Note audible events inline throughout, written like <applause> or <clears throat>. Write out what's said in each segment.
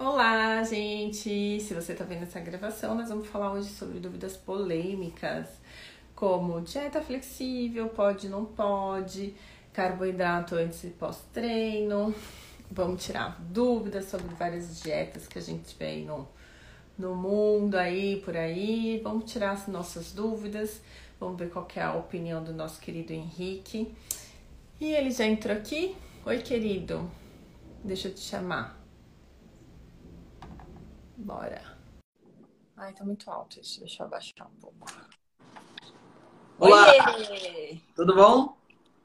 Olá, gente! Se você está vendo essa gravação, nós vamos falar hoje sobre dúvidas polêmicas, como dieta flexível, pode, não pode, carboidrato antes e pós-treino. Vamos tirar dúvidas sobre várias dietas que a gente vê no, no mundo aí, por aí. Vamos tirar as nossas dúvidas. Vamos ver qual é a opinião do nosso querido Henrique. E ele já entrou aqui. Oi, querido. Deixa eu te chamar. Bora. Ai, tá muito alto isso. Deixa eu abaixar um pouco. Olá! Oiê! Tudo bom?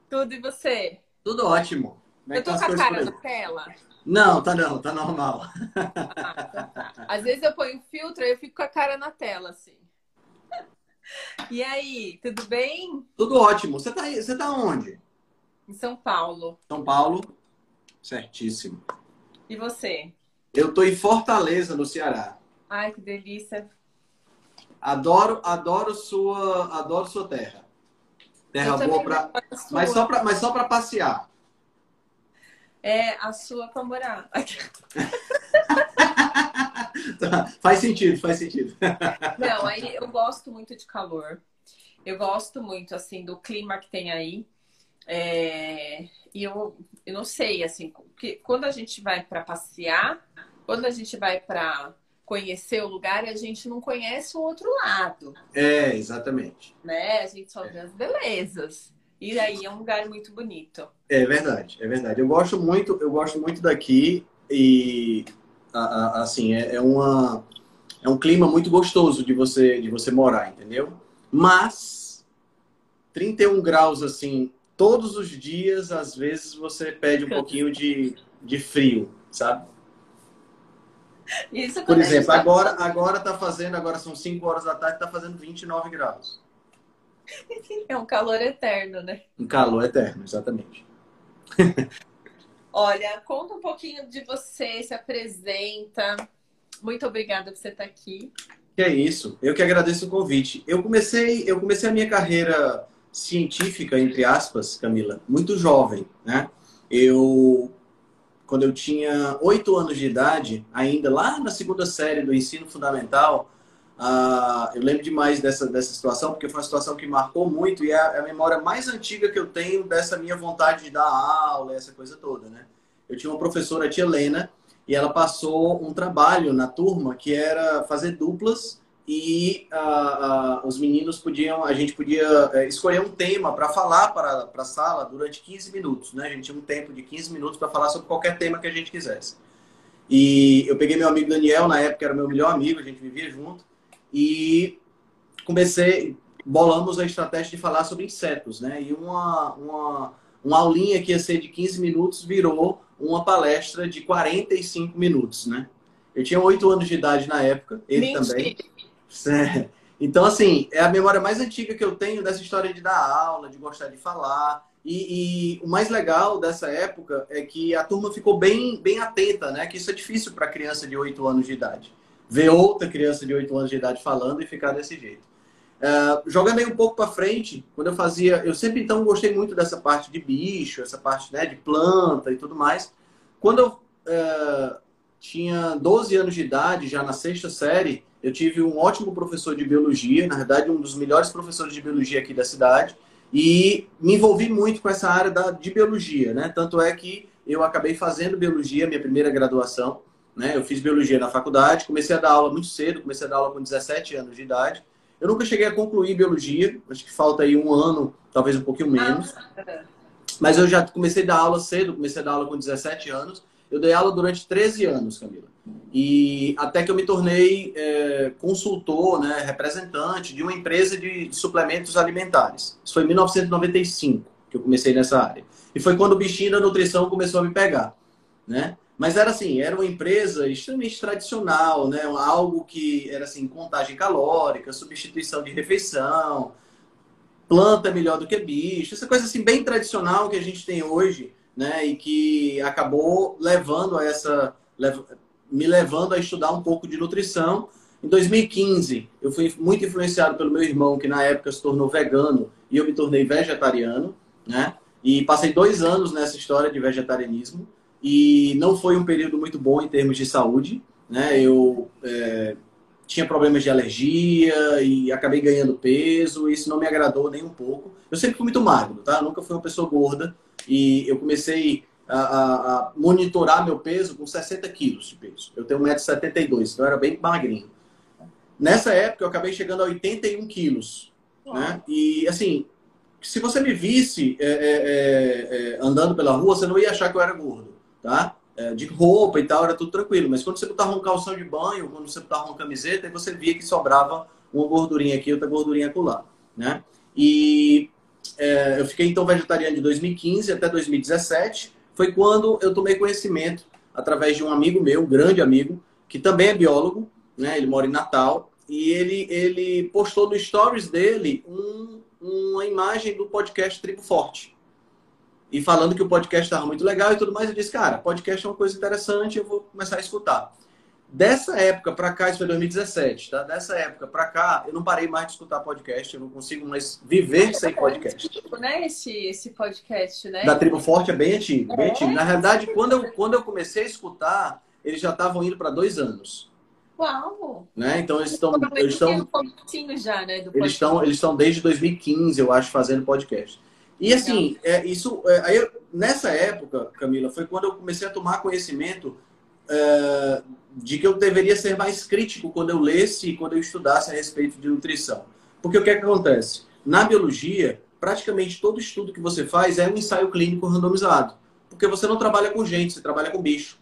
Tudo e você? Tudo ótimo. Como é eu tô com a cara na tela? Não, tá não, tá normal. Ah, então tá. Às vezes eu ponho filtro e eu fico com a cara na tela, assim. E aí, tudo bem? Tudo ótimo. Você tá, aí- você tá onde? Em São Paulo. São Paulo? Certíssimo. E você? Eu tô em Fortaleza, no Ceará. Ai, que delícia. Adoro, adoro sua, adoro sua terra. Terra Eu boa pra, adoro a sua. mas só pra, mas só pra passear. É a sua morar. <laughs> Tá, faz sentido, faz sentido. <laughs> Não, aí eu gosto muito de calor. Eu gosto muito, assim, do clima que tem aí. É, E eu, eu não sei, assim, porque quando a gente vai para passear, quando a gente vai para conhecer o lugar, a gente não conhece o outro lado, É, exatamente. né? A gente só vê as belezas. E aí é um lugar muito bonito. É verdade, é verdade. Eu gosto muito, eu gosto muito daqui e a- a- assim é, é uma é um clima muito gostoso de você de você morar, entendeu? Mas 31 graus assim todos os dias, às vezes você pede um pouquinho de, de frio, sabe? Isso Por exemplo, tá- agora agora tá fazendo, agora são 5 horas da tarde, tá fazendo 29 graus. <laughs> é um calor eterno, né? Um calor eterno, exatamente. Olha, conta um pouquinho de você, se apresenta. Muito obrigada por você estar aqui. Que é isso. Eu que agradeço o convite. Eu comecei, eu comecei a minha carreira científica, entre aspas, Camila, muito jovem, né? Eu, quando eu tinha oito anos de idade, ainda lá na segunda série do ensino fundamental, ah, eu lembro demais dessa, dessa situação, porque foi uma situação que marcou muito e é a, é a memória mais antiga que eu tenho dessa minha vontade de dar aula, essa coisa toda, né? Eu tinha uma professora, a tia Helena, e ela passou um trabalho na turma que era fazer duplas e ah, ah, os meninos podiam, a gente podia eh, escolher um tema para falar para a sala durante 15 minutos, né? A gente tinha um tempo de 15 minutos para falar sobre qualquer tema que a gente quisesse. E eu peguei meu amigo Daniel, na época era meu melhor amigo, a gente vivia junto, e comecei, bolamos a estratégia de falar sobre insetos, né? E uma, uma, uma aulinha que ia ser de 15 minutos virou uma palestra de 45 minutos, né? Eu tinha 8 anos de idade na época, ele também. <laughs> É. Então, assim, é a memória mais antiga que eu tenho dessa história de dar aula, de gostar de falar. E, e o mais legal dessa época é que a turma ficou bem, bem atenta, né? Que isso é difícil para criança de 8 anos de idade. Ver outra criança de 8 anos de idade falando e ficar desse jeito. É, jogando aí um pouco para frente, quando eu fazia. Eu sempre então gostei muito dessa parte de bicho, essa parte né, de planta e tudo mais. Quando eu é, tinha 12 anos de idade, já na sexta série, eu tive um ótimo professor de biologia, na verdade, um dos melhores professores de biologia aqui da cidade, e me envolvi muito com essa área da, de biologia, né? Tanto é que eu acabei fazendo biologia, minha primeira graduação, né? Eu fiz biologia na faculdade, comecei a dar aula muito cedo, comecei a dar aula com 17 anos de idade. Eu nunca cheguei a concluir biologia, acho que falta aí um ano, talvez um pouquinho menos. Mas eu já comecei a dar aula cedo, comecei a dar aula com 17 anos. Eu dei aula durante 13 anos, Camila. E até que eu me tornei é, consultor, né, representante de uma empresa de suplementos alimentares. Isso foi em 1995 que eu comecei nessa área. E foi quando o bichinho da nutrição começou a me pegar, né? Mas era assim, era uma empresa extremamente tradicional, né? Algo que era assim, contagem calórica, substituição de refeição, planta melhor do que bicho, essa coisa assim bem tradicional que a gente tem hoje, né? E que acabou levando a essa me levando a estudar um pouco de nutrição. Em 2015, eu fui muito influenciado pelo meu irmão, que na época se tornou vegano, e eu me tornei vegetariano, né? E passei dois anos nessa história de vegetarianismo e não foi um período muito bom em termos de saúde, né? Eu é, tinha problemas de alergia e acabei ganhando peso, e isso não me agradou nem um pouco. Eu sempre fui muito magro, tá? Eu nunca fui uma pessoa gorda e eu comecei a, a, a monitorar meu peso com 60 quilos de peso. Eu tenho 1,72m, então eu era bem magrinho. Nessa época eu acabei chegando a 81 quilos, né? E assim, se você me visse é, é, é, é, andando pela rua, você não ia achar que eu era gordo, tá? É, de roupa e tal, era tudo tranquilo. Mas quando você botava um calção de banho, quando você botava uma camiseta, aí você via que sobrava uma gordurinha aqui, outra gordurinha acolá, né? E é, eu fiquei então vegetariano de 2015 até 2017. Foi quando eu tomei conhecimento através de um amigo meu, um grande amigo, que também é biólogo, né? Ele mora em Natal e ele ele postou no stories dele um uma imagem do podcast Tribo Forte. E falando que o podcast estava muito legal e tudo mais, eu disse, cara, podcast é uma coisa interessante, eu vou começar a escutar. Dessa época para cá, isso foi 2017, tá? Dessa época para cá, eu não parei mais de escutar podcast, eu não consigo mais viver é, sem podcast. É antigo, né, esse, esse podcast, né? Da Tribo Forte é bem antigo, é? bem antigo. Na realidade, quando eu, quando eu comecei a escutar, eles já estavam indo para dois anos. Uau! Né? Então eles estão. Eles estão já, né? eles estão, eles estão desde 2015, eu acho, fazendo podcast. E assim, é, isso, é, aí, nessa época, Camila, foi quando eu comecei a tomar conhecimento é, de que eu deveria ser mais crítico quando eu lesse e quando eu estudasse a respeito de nutrição. Porque o que, é que acontece? Na biologia, praticamente todo estudo que você faz é um ensaio clínico randomizado. Porque você não trabalha com gente, você trabalha com bicho.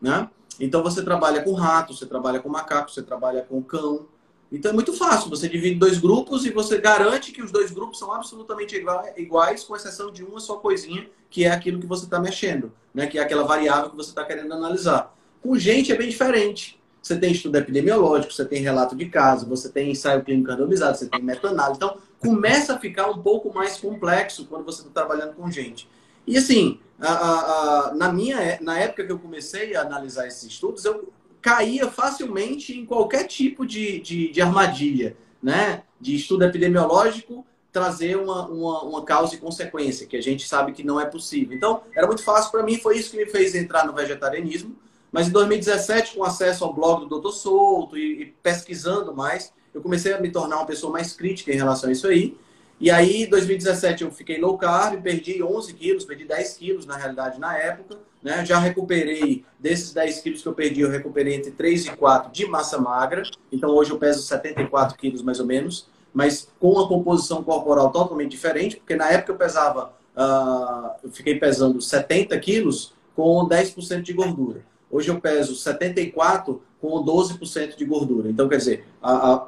Né? Então você trabalha com rato, você trabalha com macaco, você trabalha com cão. Então é muito fácil. Você divide dois grupos e você garante que os dois grupos são absolutamente iguais, com exceção de uma só coisinha, que é aquilo que você está mexendo, né? que é aquela variável que você está querendo analisar. Com gente é bem diferente. Você tem estudo epidemiológico, você tem relato de caso, você tem ensaio clínico randomizado, você tem meta-análise. Então, começa a ficar um pouco mais complexo quando você está trabalhando com gente. E assim, a, a, a, na minha na época que eu comecei a analisar esses estudos, eu caía facilmente em qualquer tipo de, de, de armadilha, né? De estudo epidemiológico trazer uma, uma, uma, causa e consequência, que a gente sabe que não é possível. Então, era muito fácil para mim, foi isso que me fez entrar no vegetarianismo. Mas em 2017, com acesso ao blog do Dr. Souto e, e pesquisando mais, eu comecei a me tornar uma pessoa mais crítica em relação a isso aí. E aí, em 2017, eu fiquei low carb, perdi 11 quilos, perdi 10 quilos, na realidade, na época. Né? Já recuperei, desses 10 quilos que eu perdi, eu recuperei entre 3 e 4 de massa magra. Então, hoje eu peso 74 quilos, mais ou menos. Mas com uma composição corporal totalmente diferente, porque na época eu pesava, uh, eu fiquei pesando 70 quilos com 10% de gordura. Hoje eu peso 74 com 12% de gordura. Então, quer dizer,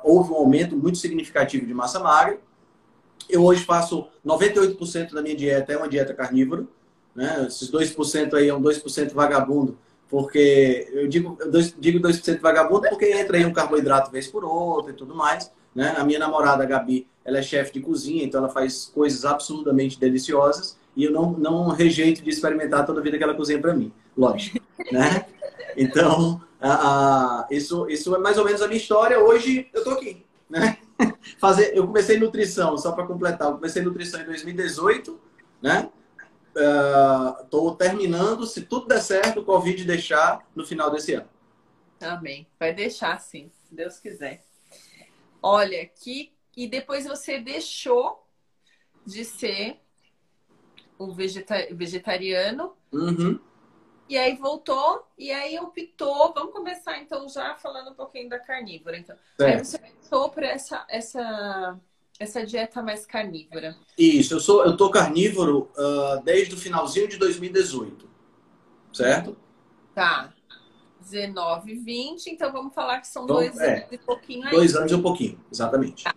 houve um aumento muito significativo de massa magra eu hoje faço 98% da minha dieta é uma dieta carnívora. Né? Esses 2% aí é um 2% vagabundo, porque eu digo, eu digo 2% vagabundo porque entra aí um carboidrato vez por outra e tudo mais. Né? A minha namorada, a Gabi, ela é chefe de cozinha, então ela faz coisas absurdamente deliciosas e eu não, não rejeito de experimentar toda a vida que ela cozinha para mim, lógico. né? Então, a, a, isso, isso é mais ou menos a minha história. Hoje eu tô aqui, né? <laughs> fazer, eu comecei nutrição, só para completar, eu comecei nutrição em 2018, né? Estou uh, terminando, se tudo der certo, o Covid deixar no final desse ano. Amém. Vai deixar sim, se Deus quiser. Olha, que e depois você deixou de ser um vegeta... vegetariano uhum. E aí voltou, e aí optou. Vamos começar então já falando um pouquinho da carnívora. Então, aí você optou por essa, essa, essa dieta mais carnívora. Isso, eu sou, eu tô carnívoro uh, desde o finalzinho de 2018, certo? Tá. 19, 20, então vamos falar que são então, dois é, anos e pouquinho aí. Dois anos e um pouquinho, exatamente. Tá.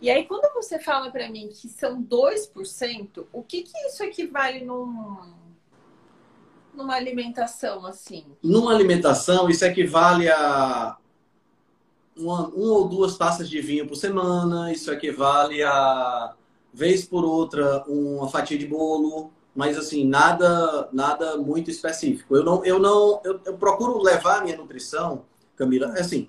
E aí, quando você fala para mim que são 2%, o que, que isso equivale num, numa alimentação assim? Numa alimentação, isso equivale a uma, uma ou duas taças de vinho por semana, isso equivale a, vez por outra, uma fatia de bolo, mas assim, nada nada muito específico. Eu não, eu não, eu, eu procuro levar a minha nutrição, Camila, assim,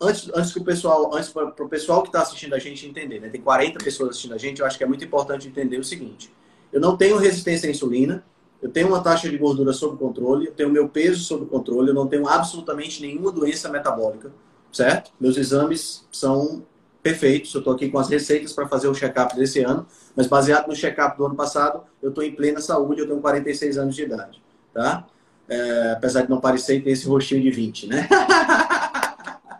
antes, antes que o pessoal, antes para o pessoal que está assistindo a gente entender, né? Tem 40 pessoas assistindo a gente, eu acho que é muito importante entender o seguinte. Eu não tenho resistência à insulina, eu tenho uma taxa de gordura sob controle, eu tenho meu peso sob controle, eu não tenho absolutamente nenhuma doença metabólica, certo? Meus exames são perfeitos, eu estou aqui com as receitas para fazer o check-up desse ano, mas baseado no check-up do ano passado, eu estou em plena saúde, eu tenho 46 anos de idade, tá? É, apesar de não parecer ter esse rostinho de 20, né?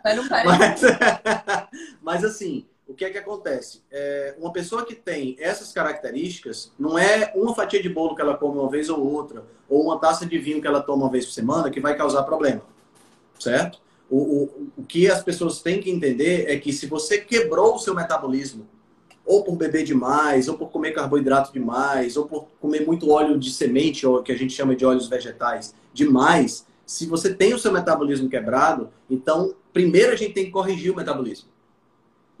Mas não <laughs> parece. Mas, <laughs> mas assim, o que é que acontece? É, uma pessoa que tem essas características, não é uma fatia de bolo que ela come uma vez ou outra, ou uma taça de vinho que ela toma uma vez por semana que vai causar problema. Certo? O, o, o que as pessoas têm que entender é que se você quebrou o seu metabolismo, ou por beber demais, ou por comer carboidrato demais, ou por comer muito óleo de semente, ou que a gente chama de óleos vegetais, demais, se você tem o seu metabolismo quebrado, então primeiro a gente tem que corrigir o metabolismo.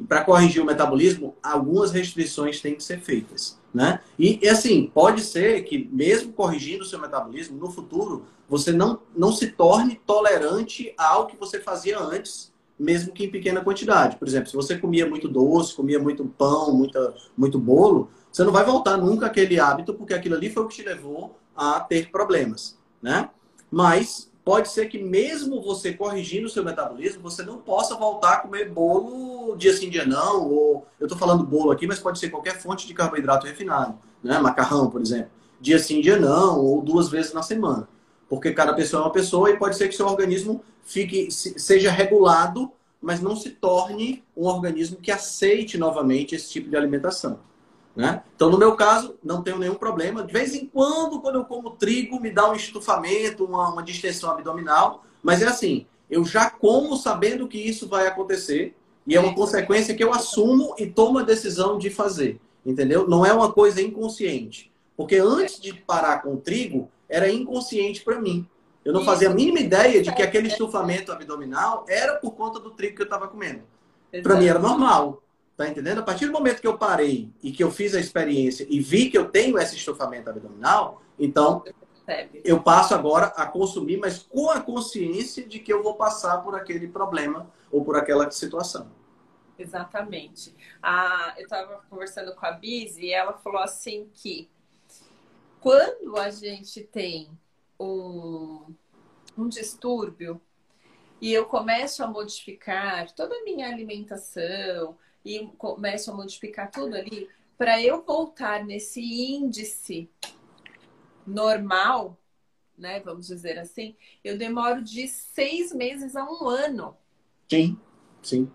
E para corrigir o metabolismo, algumas restrições têm que ser feitas. Né? E, e, assim, pode ser que mesmo corrigindo o seu metabolismo, no futuro, você não, não se torne tolerante ao que você fazia antes, mesmo que em pequena quantidade. Por exemplo, se você comia muito doce, comia muito pão, muita, muito bolo, você não vai voltar nunca àquele hábito, porque aquilo ali foi o que te levou a ter problemas. Né? Mas pode ser que mesmo você corrigindo o seu metabolismo, você não possa voltar a comer bolo dia sim, dia não. Ou eu estou falando bolo aqui, mas pode ser qualquer fonte de carboidrato refinado, né? Macarrão, por exemplo. Dia sim, dia não, ou duas vezes na semana. Porque cada pessoa é uma pessoa e pode ser que seu organismo fique seja regulado, mas não se torne um organismo que aceite novamente esse tipo de alimentação. Né? Então, no meu caso, não tenho nenhum problema. De vez em quando, quando eu como trigo, me dá um estufamento, uma, uma distensão abdominal. Mas é assim, eu já como sabendo que isso vai acontecer. E é uma consequência que eu assumo e tomo a decisão de fazer. Entendeu? Não é uma coisa inconsciente. Porque antes de parar com o trigo, era inconsciente para mim. Eu não fazia a mínima ideia de que aquele estufamento abdominal era por conta do trigo que eu estava comendo. Para mim era normal. Tá entendendo? A partir do momento que eu parei e que eu fiz a experiência e vi que eu tenho esse estufamento abdominal, então eu passo agora a consumir, mas com a consciência de que eu vou passar por aquele problema ou por aquela situação. Exatamente. Ah, eu estava conversando com a Biz e ela falou assim que quando a gente tem um, um distúrbio e eu começo a modificar toda a minha alimentação, e começo a modificar tudo ali, para eu voltar nesse índice normal, né, vamos dizer assim, eu demoro de seis meses a um ano. Sim, sim.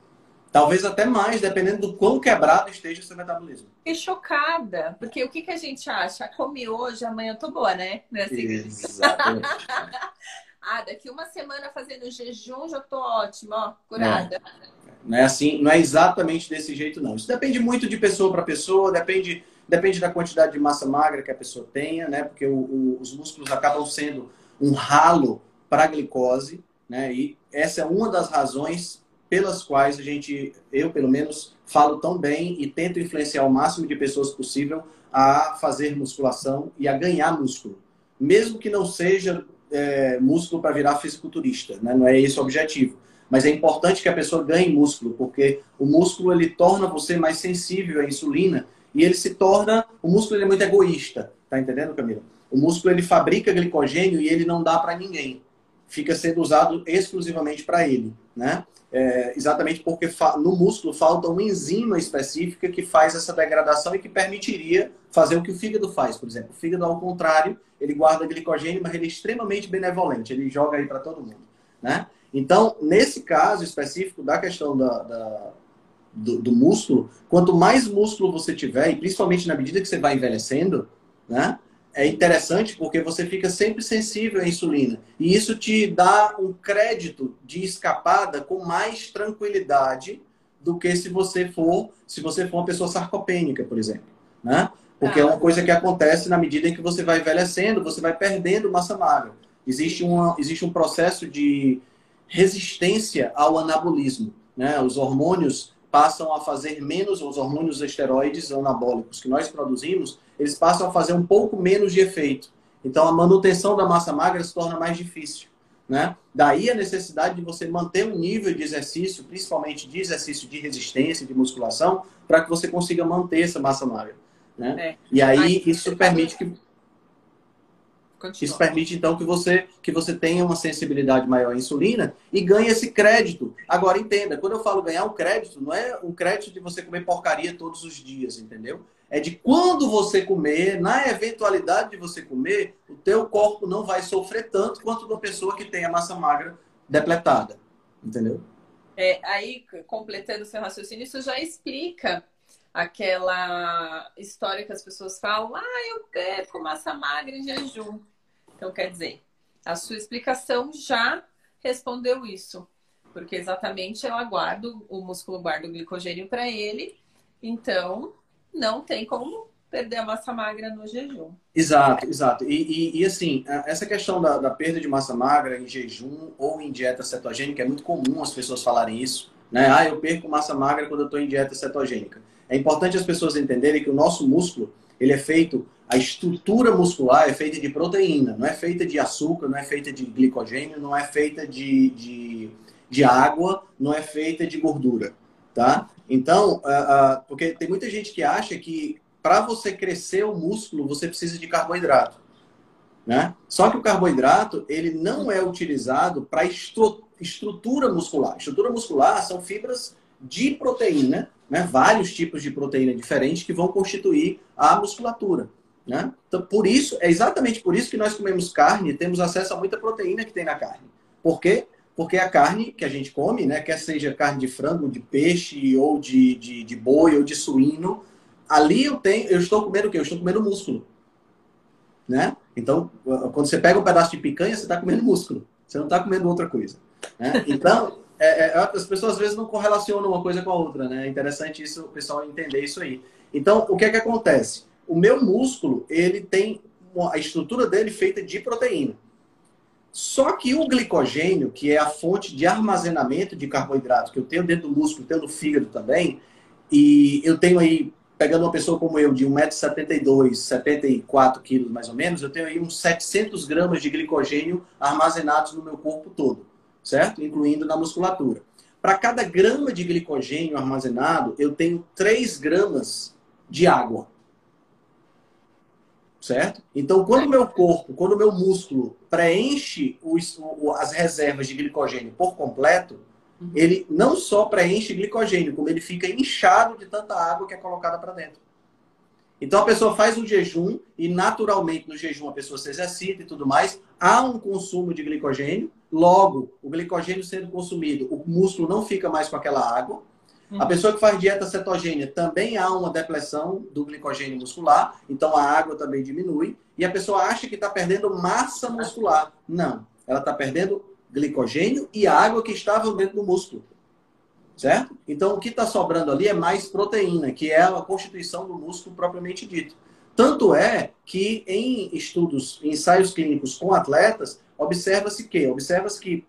Talvez até mais, dependendo do quão quebrado esteja o seu metabolismo. Fiquei chocada, porque o que, que a gente acha? Comi hoje, amanhã eu tô boa, né? É assim? Exatamente. <laughs> ah, daqui uma semana fazendo jejum já tô ótima, ó, curada. É. Não é assim, não é exatamente desse jeito, não. Isso depende muito de pessoa para pessoa, depende, depende da quantidade de massa magra que a pessoa tenha, né? Porque o, o, os músculos acabam sendo um ralo para a glicose, né? E essa é uma das razões pelas quais a gente, eu pelo menos, falo tão bem e tento influenciar o máximo de pessoas possível a fazer musculação e a ganhar músculo. Mesmo que não seja é, músculo para virar fisiculturista, né? não é esse o objetivo. Mas é importante que a pessoa ganhe músculo, porque o músculo ele torna você mais sensível à insulina e ele se torna. O músculo é muito egoísta, tá entendendo, Camila? O músculo ele fabrica glicogênio e ele não dá para ninguém. fica sendo usado exclusivamente para ele, né? É, exatamente porque no músculo falta uma enzima específica que faz essa degradação e que permitiria fazer o que o fígado faz, por exemplo. O fígado, ao contrário, ele guarda glicogênio, mas ele é extremamente benevolente, ele joga aí para todo mundo, né? Então, nesse caso específico da questão da, da do, do, músculo, quanto mais músculo você tiver, e principalmente na medida que você vai envelhecendo, né? É interessante porque você fica sempre sensível à insulina. E isso te dá um crédito de escapada com mais tranquilidade do que se você for, se você for uma pessoa sarcopênica, por exemplo, né? Porque ah. é uma coisa que acontece na medida em que você vai envelhecendo, você vai perdendo massa magra. Existe, uma, existe um processo de resistência ao anabolismo. Né? Os hormônios passam a fazer menos, os hormônios esteroides anabólicos que nós produzimos, eles passam a fazer um pouco menos de efeito. Então, a manutenção da massa magra se torna mais difícil. Né? Daí a necessidade de você manter um nível de exercício, principalmente de exercício de resistência, de musculação, para que você consiga manter essa massa magra. Né? É. E aí, aí isso permite que Continua. Isso permite, então, que você, que você tenha uma sensibilidade maior à insulina e ganhe esse crédito. Agora, entenda, quando eu falo ganhar um crédito, não é um crédito de você comer porcaria todos os dias, entendeu? É de quando você comer, na eventualidade de você comer, o teu corpo não vai sofrer tanto quanto uma pessoa que tem a massa magra depletada, entendeu? É, aí, completando o seu raciocínio, isso já explica aquela história que as pessoas falam, ah, eu perco massa magra em jejum. Então, quer dizer, a sua explicação já respondeu isso, porque exatamente ela guarda, o músculo guarda o glicogênio para ele, então não tem como perder a massa magra no jejum. Exato, exato. E, e, e assim, essa questão da, da, perda de massa magra em jejum ou em dieta cetogênica é muito comum as pessoas falarem isso. Né? Ah, eu perco massa magra quando eu estou em dieta cetogênica. É importante as pessoas entenderem que o nosso músculo, ele é feito, a estrutura muscular é feita de proteína, não é feita de açúcar, não é feita de glicogênio, não é feita de, de, de água, não é feita de gordura, tá? Então, uh, uh, porque tem muita gente que acha que para você crescer o músculo, você precisa de carboidrato, né? Só que o carboidrato, ele não é utilizado para estru estrutura muscular. Estrutura muscular são fibras de proteína né, vários tipos de proteína diferentes que vão constituir a musculatura. Né? Então, por isso, é exatamente por isso que nós comemos carne e temos acesso a muita proteína que tem na carne. Por quê? Porque a carne que a gente come, né, quer seja carne de frango, de peixe, ou de, de, de boi, ou de suíno, ali eu tenho, eu estou comendo o quê? Eu estou comendo músculo. Né? Então, quando você pega um pedaço de picanha, você está comendo músculo. Você não está comendo outra coisa. Né? Então, é, é, as pessoas às vezes não correlacionam uma coisa com a outra, né? É interessante isso, o pessoal entender isso aí. Então, o que é que acontece? O meu músculo, ele tem a estrutura dele feita de proteína. Só que o glicogênio, que é a fonte de armazenamento de carboidrato que eu tenho dentro do músculo, tenho no fígado também, e eu tenho aí, pegando uma pessoa como eu, de 1,72m, 74 quilos mais ou menos, eu tenho aí uns 700 gramas de glicogênio armazenados no meu corpo todo certo? Incluindo na musculatura. Para cada grama de glicogênio armazenado, eu tenho 3 gramas de água. Certo? Então, quando o meu corpo, quando o meu músculo preenche os, as reservas de glicogênio por completo, uhum. ele não só preenche glicogênio, como ele fica inchado de tanta água que é colocada para dentro. Então a pessoa faz um jejum e naturalmente no jejum a pessoa se exercita e tudo mais, há um consumo de glicogênio, logo o glicogênio sendo consumido, o músculo não fica mais com aquela água. A uhum. pessoa que faz dieta cetogênica também há uma depressão do glicogênio muscular, então a água também diminui. E a pessoa acha que está perdendo massa muscular. Não, ela está perdendo glicogênio e água que estavam dentro do músculo certo? Então, o que está sobrando ali é mais proteína, que é a constituição do músculo propriamente dito. Tanto é que em estudos, em ensaios clínicos com atletas, observa-se que, observa-se que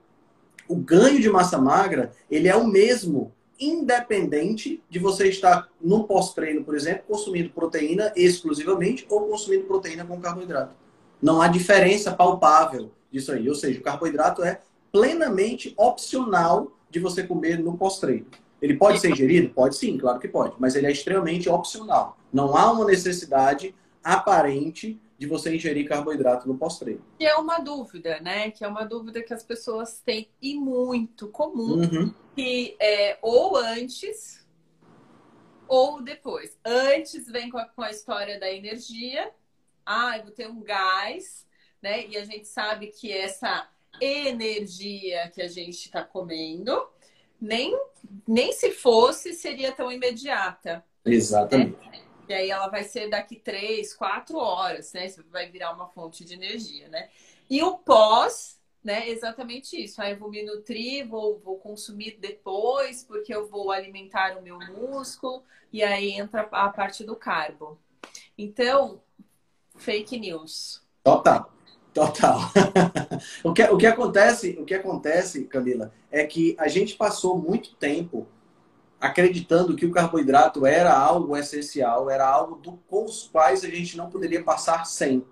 o ganho de massa magra, ele é o mesmo, independente de você estar no pós-treino, por exemplo, consumindo proteína exclusivamente ou consumindo proteína com carboidrato. Não há diferença palpável disso aí. Ou seja, o carboidrato é plenamente opcional de você comer no pós-treino. Ele pode ser ingerido? Pode sim, claro que pode, mas ele é extremamente opcional. Não há uma necessidade aparente de você ingerir carboidrato no pós-treino. Que é uma dúvida, né? Que é uma dúvida que as pessoas têm e muito comum, uhum. que é ou antes ou depois. Antes vem com a, com a história da energia, ah, eu vou ter um gás, né? E a gente sabe que essa energia que a gente está comendo, nem, nem se fosse, seria tão imediata. Exatamente. Né? E aí ela vai ser daqui três, quatro horas, né? Vai virar uma fonte de energia, né? E o pós, né? Exatamente isso. Aí eu vou me nutrir, vou, vou consumir depois, porque eu vou alimentar o meu músculo, e aí entra a parte do carbo. Então, fake news. Total. Total. <laughs> o, que, o que acontece, o que acontece, Camila, é que a gente passou muito tempo acreditando que o carboidrato era algo essencial, era algo do, com os quais a gente não poderia passar sem.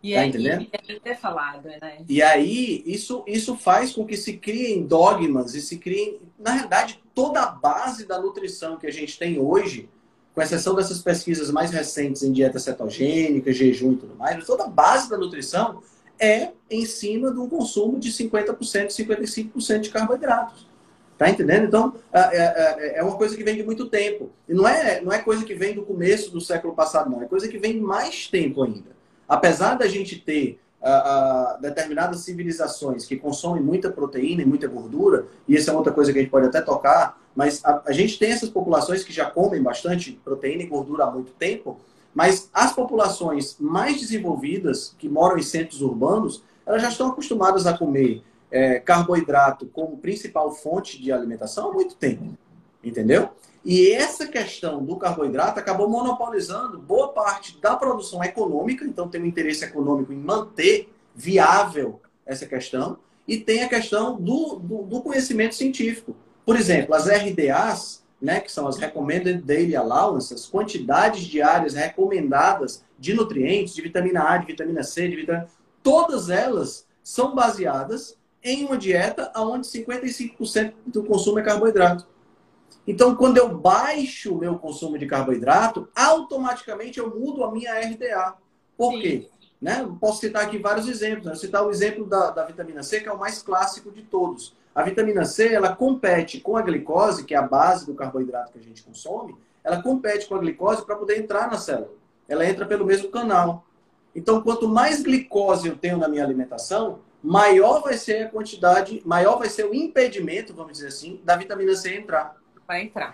E tá aí, entendendo? E é falado, né? E aí, isso, isso faz com que se criem dogmas e se criem. Na realidade, toda a base da nutrição que a gente tem hoje, com exceção dessas pesquisas mais recentes em dieta cetogênica, jejum e tudo mais, toda a base da nutrição é em cima de um consumo de 50%, 55% de carboidratos. Tá entendendo? Então, é, é, é uma coisa que vem de muito tempo. E não é, não é coisa que vem do começo do século passado, não. É coisa que vem mais tempo ainda. Apesar da gente ter uh, determinadas civilizações que consomem muita proteína e muita gordura, e essa é outra coisa que a gente pode até tocar, mas a, a gente tem essas populações que já comem bastante proteína e gordura há muito tempo, mas as populações mais desenvolvidas, que moram em centros urbanos, elas já estão acostumadas a comer é, carboidrato como principal fonte de alimentação há muito tempo. Entendeu? E essa questão do carboidrato acabou monopolizando boa parte da produção econômica, então tem um interesse econômico em manter viável essa questão, e tem a questão do, do, do conhecimento científico. Por exemplo, as RDAs, né, que são as Recommended Daily Allowances, quantidades diárias recomendadas de nutrientes, de vitamina A, de vitamina C, de vitamina... todas elas são baseadas em uma dieta onde 55% do consumo é carboidrato. Então, quando eu baixo o meu consumo de carboidrato, automaticamente eu mudo a minha RDA. Por Sim. quê? Né? Posso citar aqui vários exemplos. Né? Vou citar o exemplo da, da vitamina C, que é o mais clássico de todos. A vitamina C, ela compete com a glicose, que é a base do carboidrato que a gente consome, ela compete com a glicose para poder entrar na célula. Ela entra pelo mesmo canal. Então, quanto mais glicose eu tenho na minha alimentação, maior vai ser a quantidade, maior vai ser o impedimento, vamos dizer assim, da vitamina C entrar. Vai entrar.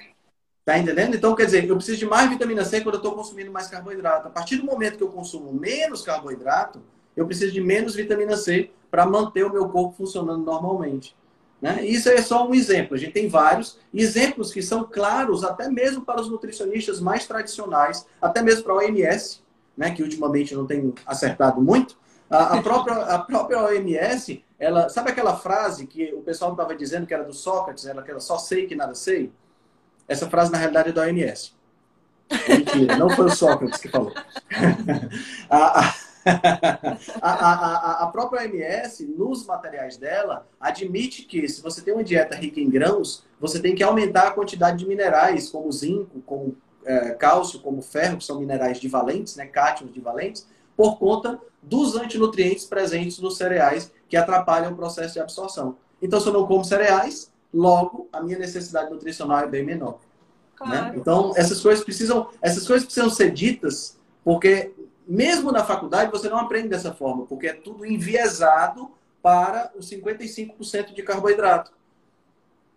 Tá entendendo? Então, quer dizer, eu preciso de mais vitamina C quando eu estou consumindo mais carboidrato. A partir do momento que eu consumo menos carboidrato, eu preciso de menos vitamina C para manter o meu corpo funcionando normalmente. Né? Isso é só um exemplo. A gente tem vários exemplos que são claros até mesmo para os nutricionistas mais tradicionais, até mesmo para a OMS, né, que ultimamente não tem acertado muito, a, a, própria, a própria OMS, ela, sabe aquela frase que o pessoal estava dizendo que era do Sócrates, ela que era só sei que nada sei? Essa frase, na realidade, é da OMS. Mentira, não foi o Sócrates que falou. a, a, a, a, própria OMS, nos materiais dela, admite que se você tem uma dieta rica em grãos, você tem que aumentar a quantidade de minerais, como zinco, como é, cálcio, como ferro, que são minerais divalentes, né, cátions divalentes, por conta dos antinutrientes presentes nos cereais que atrapalham o processo de absorção. Então, se eu não como cereais, logo a minha necessidade nutricional é bem menor. Né? Claro. Né? Então, essas coisas precisam, essas coisas precisam ser ditas, porque mesmo na faculdade você não aprende dessa forma, porque é tudo enviesado para os 55% de carboidrato.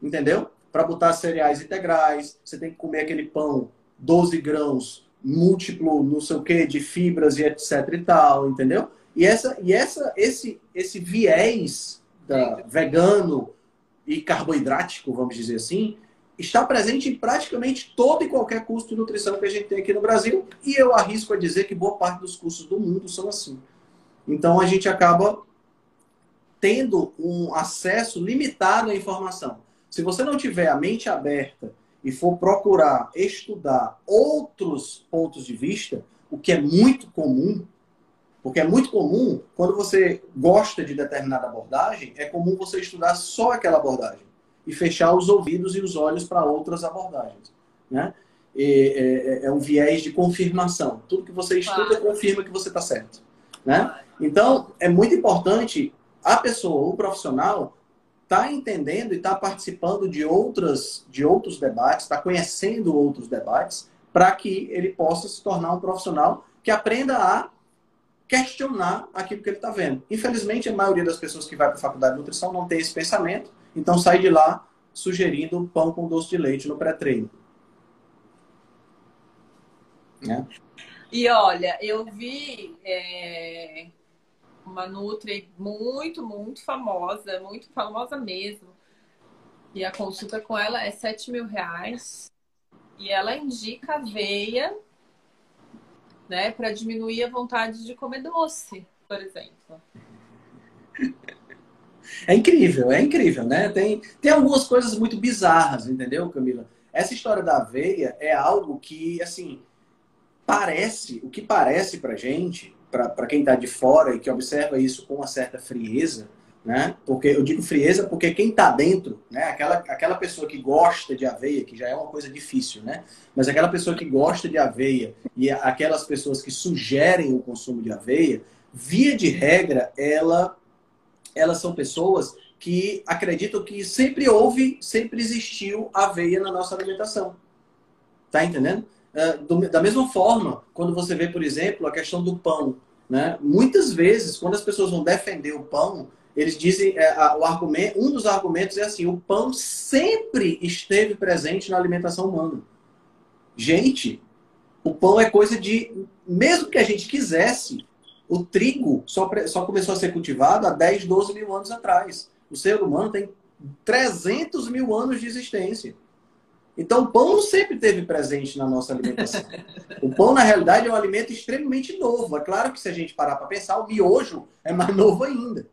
Entendeu? Para botar cereais integrais, você tem que comer aquele pão 12 grãos múltiplo, não sei o que, de fibras e etc e tal, entendeu? E essa e essa esse esse viés da, vegano e carboidrático, vamos dizer assim, está presente em praticamente todo e qualquer curso de nutrição que a gente tem aqui no Brasil, e eu arrisco a dizer que boa parte dos cursos do mundo são assim. Então a gente acaba tendo um acesso limitado à informação. Se você não tiver a mente aberta e for procurar estudar outros pontos de vista, o que é muito comum, porque é muito comum, quando você gosta de determinada abordagem, é comum você estudar só aquela abordagem e fechar os ouvidos e os olhos para outras abordagens. Né? é, é, é um viés de confirmação. Tudo que você estuda claro. confirma que você está certo. Né? Então, é muito importante a pessoa, o profissional, tá entendendo e está participando de outras de outros debates, está conhecendo outros debates, para que ele possa se tornar um profissional que aprenda a questionar aquilo que ele está vendo. Infelizmente, a maioria das pessoas que vai para a faculdade de nutrição não tem esse pensamento, então sai de lá sugerindo pão com doce de leite no pré-treino. Né? E olha, eu vi é, uma Nutri muito, muito famosa, muito famosa mesmo. E a consulta com ela é 7 mil reais. E ela indica aveia, né, para diminuir a vontade de comer doce, por exemplo. É incrível, é incrível, né? Tem, tem algumas coisas muito bizarras, entendeu, Camila? Essa história da aveia é algo que, assim, parece, o que parece pra gente, para quem está de fora e que observa isso com uma certa frieza, né? Porque eu digo frieza porque quem está dentro, né? Aquela, aquela pessoa que gosta de aveia, que já é uma coisa difícil, né? Mas aquela pessoa que gosta de aveia e aquelas pessoas que sugerem o consumo de aveia, via de regra, ela, elas são pessoas que acreditam que sempre houve, sempre existiu aveia na nossa alimentação. Tá entendendo? É, da mesma forma, quando você vê, por exemplo, a questão do pão, né? Muitas vezes, quando as pessoas vão defender o pão, eles dizem, é, o argumento, um dos argumentos é assim, o pão sempre esteve presente na alimentação humana. Gente, o pão é coisa de, mesmo que a gente quisesse, o trigo só, só começou a ser cultivado há 10, 12 mil anos atrás. O ser humano tem 300 mil anos de existência. Então, o pão não sempre teve presente na nossa alimentação. <laughs> O pão, na realidade, é um alimento extremamente novo. É claro que se a gente parar para pensar, o miojo é mais <laughs> novo ainda.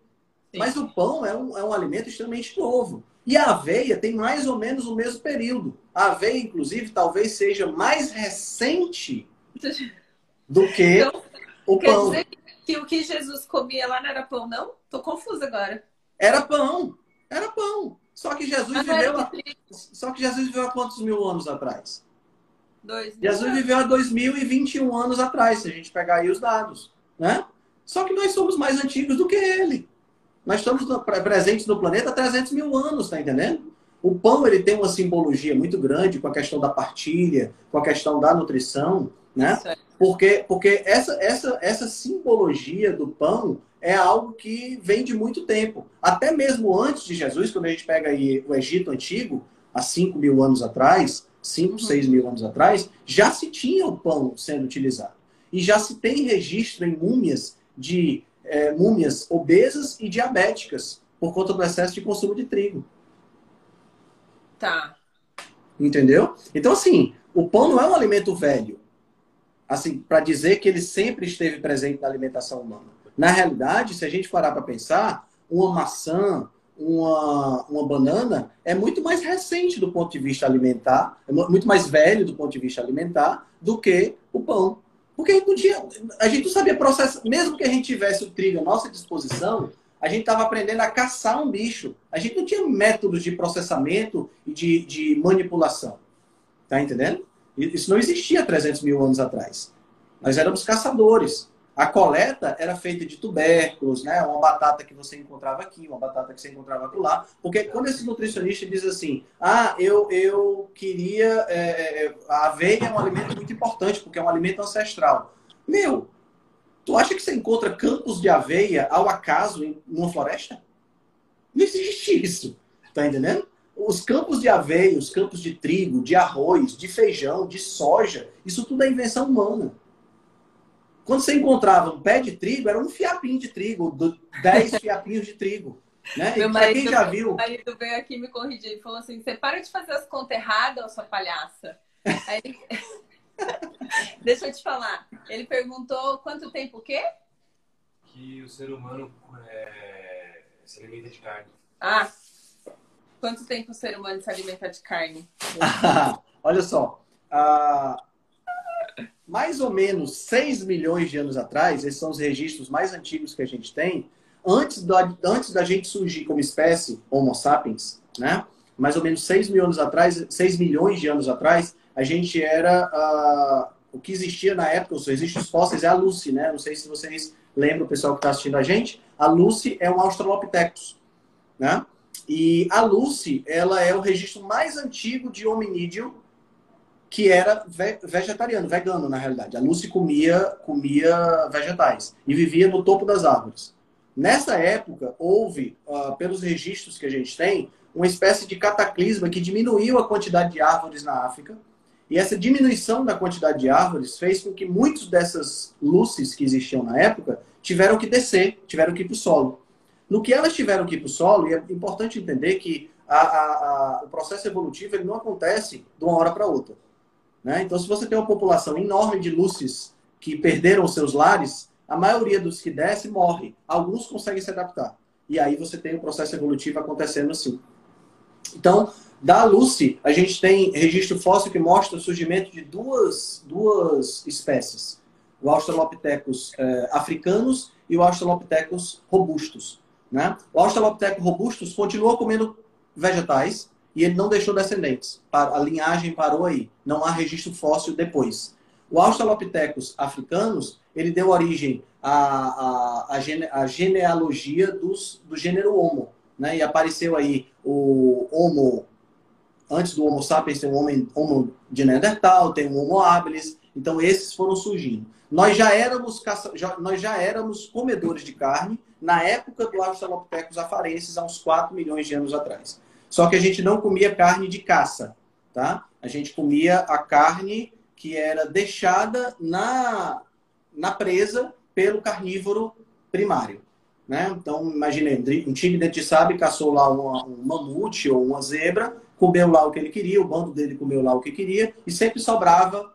Sim. Mas o pão é um, é um alimento extremamente novo. E a aveia tem mais ou menos o mesmo período. A aveia, inclusive, talvez seja mais recente <laughs> do que então, o quer pão. Dizer que o que Jesus comia lá não era pão, não? Tô confusa agora. Era pão. Era pão. Só que Jesus viveu a... Só que Jesus viveu há quantos mil anos atrás? Dois Jesus viveu há 2021 anos atrás, se a gente pegar aí os dados, né? Só que nós somos mais antigos do que ele. Nós estamos presentes no planeta há 300 mil anos, tá entendendo? O pão ele tem uma simbologia muito grande com a questão da partilha, com a questão da nutrição, né? Porque, porque essa, essa, essa simbologia do pão é algo que vem de muito tempo. Até mesmo antes de Jesus, quando a gente pega aí o Egito Antigo, há 5 mil anos atrás, 5, 6 uhum. mil anos atrás, já se tinha o pão sendo utilizado. E já se tem registro em múmias de é, múmias obesas e diabéticas por conta do excesso de consumo de trigo. Tá. Entendeu? Então, assim, o pão não é um alimento velho. Assim, para dizer que ele sempre esteve presente na alimentação humana. Na realidade, se a gente parar para pensar, uma maçã, uma, uma banana é muito mais recente do ponto de vista alimentar, é muito mais velho do ponto de vista alimentar do que o pão. Porque a gente não tinha, a gente não sabia processar, mesmo que a gente tivesse o trigo à nossa disposição, a gente estava aprendendo a caçar um bicho. A gente não tinha métodos de processamento e de, de manipulação. Tá entendendo? Isso não existia 300 mil anos atrás. Nós éramos caçadores. A coleta era feita de tubérculos, né? Uma batata que você encontrava aqui, uma batata que você encontrava lá. Porque quando esse nutricionista diz assim, ah, eu, eu queria... É, é, a aveia é um alimento muito importante, porque é um alimento ancestral. Meu, tu acha que você encontra campos de aveia ao acaso em uma floresta? Não existe isso. Tá entendendo? Os campos de aveia, os campos de trigo, de arroz, de feijão, de soja, isso tudo é invenção humana. Quando você encontrava um pé de trigo, era um fiapinho de trigo, dez <laughs> fiapinhos de trigo. Né? Meu marido, quem já viu... meu marido veio aqui me corrigir e falou assim: você para de fazer as contas erradas, sua palhaça. Aí ele... <laughs> Deixa eu te falar. Ele perguntou quanto tempo o quê? Que o ser humano é... se alimenta de carne. Ah, quanto tempo o ser humano se alimenta de carne? <laughs> Olha só. Uh, mais ou menos 6 milhões de anos atrás, esses são os registros mais antigos que a gente tem, antes da, antes da gente surgir como espécie Homo sapiens, né? mais ou menos 6 mil anos atrás, 6 milhões de anos atrás, a gente era uh, o que existia na época, os registros fósseis é a Lucy, né? Não sei se vocês lembram, o pessoal que está assistindo a gente. A Lucy é um Australopithecus, né? E a Lucy, ela é o registro mais antigo de hominídeo que era vegetariano, vegano na realidade. A Lucy comia, comia vegetais e vivia no topo das árvores. Nessa época, houve, uh, pelos registros que a gente tem, uma espécie de cataclisma que diminuiu a quantidade de árvores na África. E essa diminuição da quantidade de árvores fez com que muitas dessas luzes que existiam na época tiveram que descer, tiveram que ir para o solo. No que elas tiveram que ir para o solo, e é importante entender que a, a, a, o processo evolutivo ele não acontece de uma hora para outra. Né? Então, se você tem uma população enorme de luzes que perderam seus lares, a maioria dos que desce morre. Alguns conseguem se adaptar. E aí você tem o processo evolutivo acontecendo assim. Então, da Lucy, a gente tem registro fóssil que mostra o surgimento de duas, duas espécies. O Australopithecus eh, africanos e o Australopithecus robustos. Né? O Australopithecus robustus continuou comendo vegetais e ele não deixou descendentes. A linhagem parou aí. Não há registro fóssil depois. O Australopithecus africanos, ele deu origem à, à, à, gene, à genealogia dos, do gênero Homo. Né? E apareceu aí o Homo, antes do Homo sapiens tem o Homo, Homo de Neandertal, tem o Homo habilis, então esses foram surgindo. Nós já éramos, já, nós já éramos comedores de carne na época do Australopithecus afarensis, há uns 4 milhões de anos atrás. Só que a gente não comia carne de caça, tá? A gente comia a carne que era deixada na, na presa pelo carnívoro primário. Né? Então, imaginei, um tigre de sabe caçou lá uma, um mamute ou uma zebra, comeu lá o que ele queria, o bando dele comeu lá o que queria, e sempre sobrava.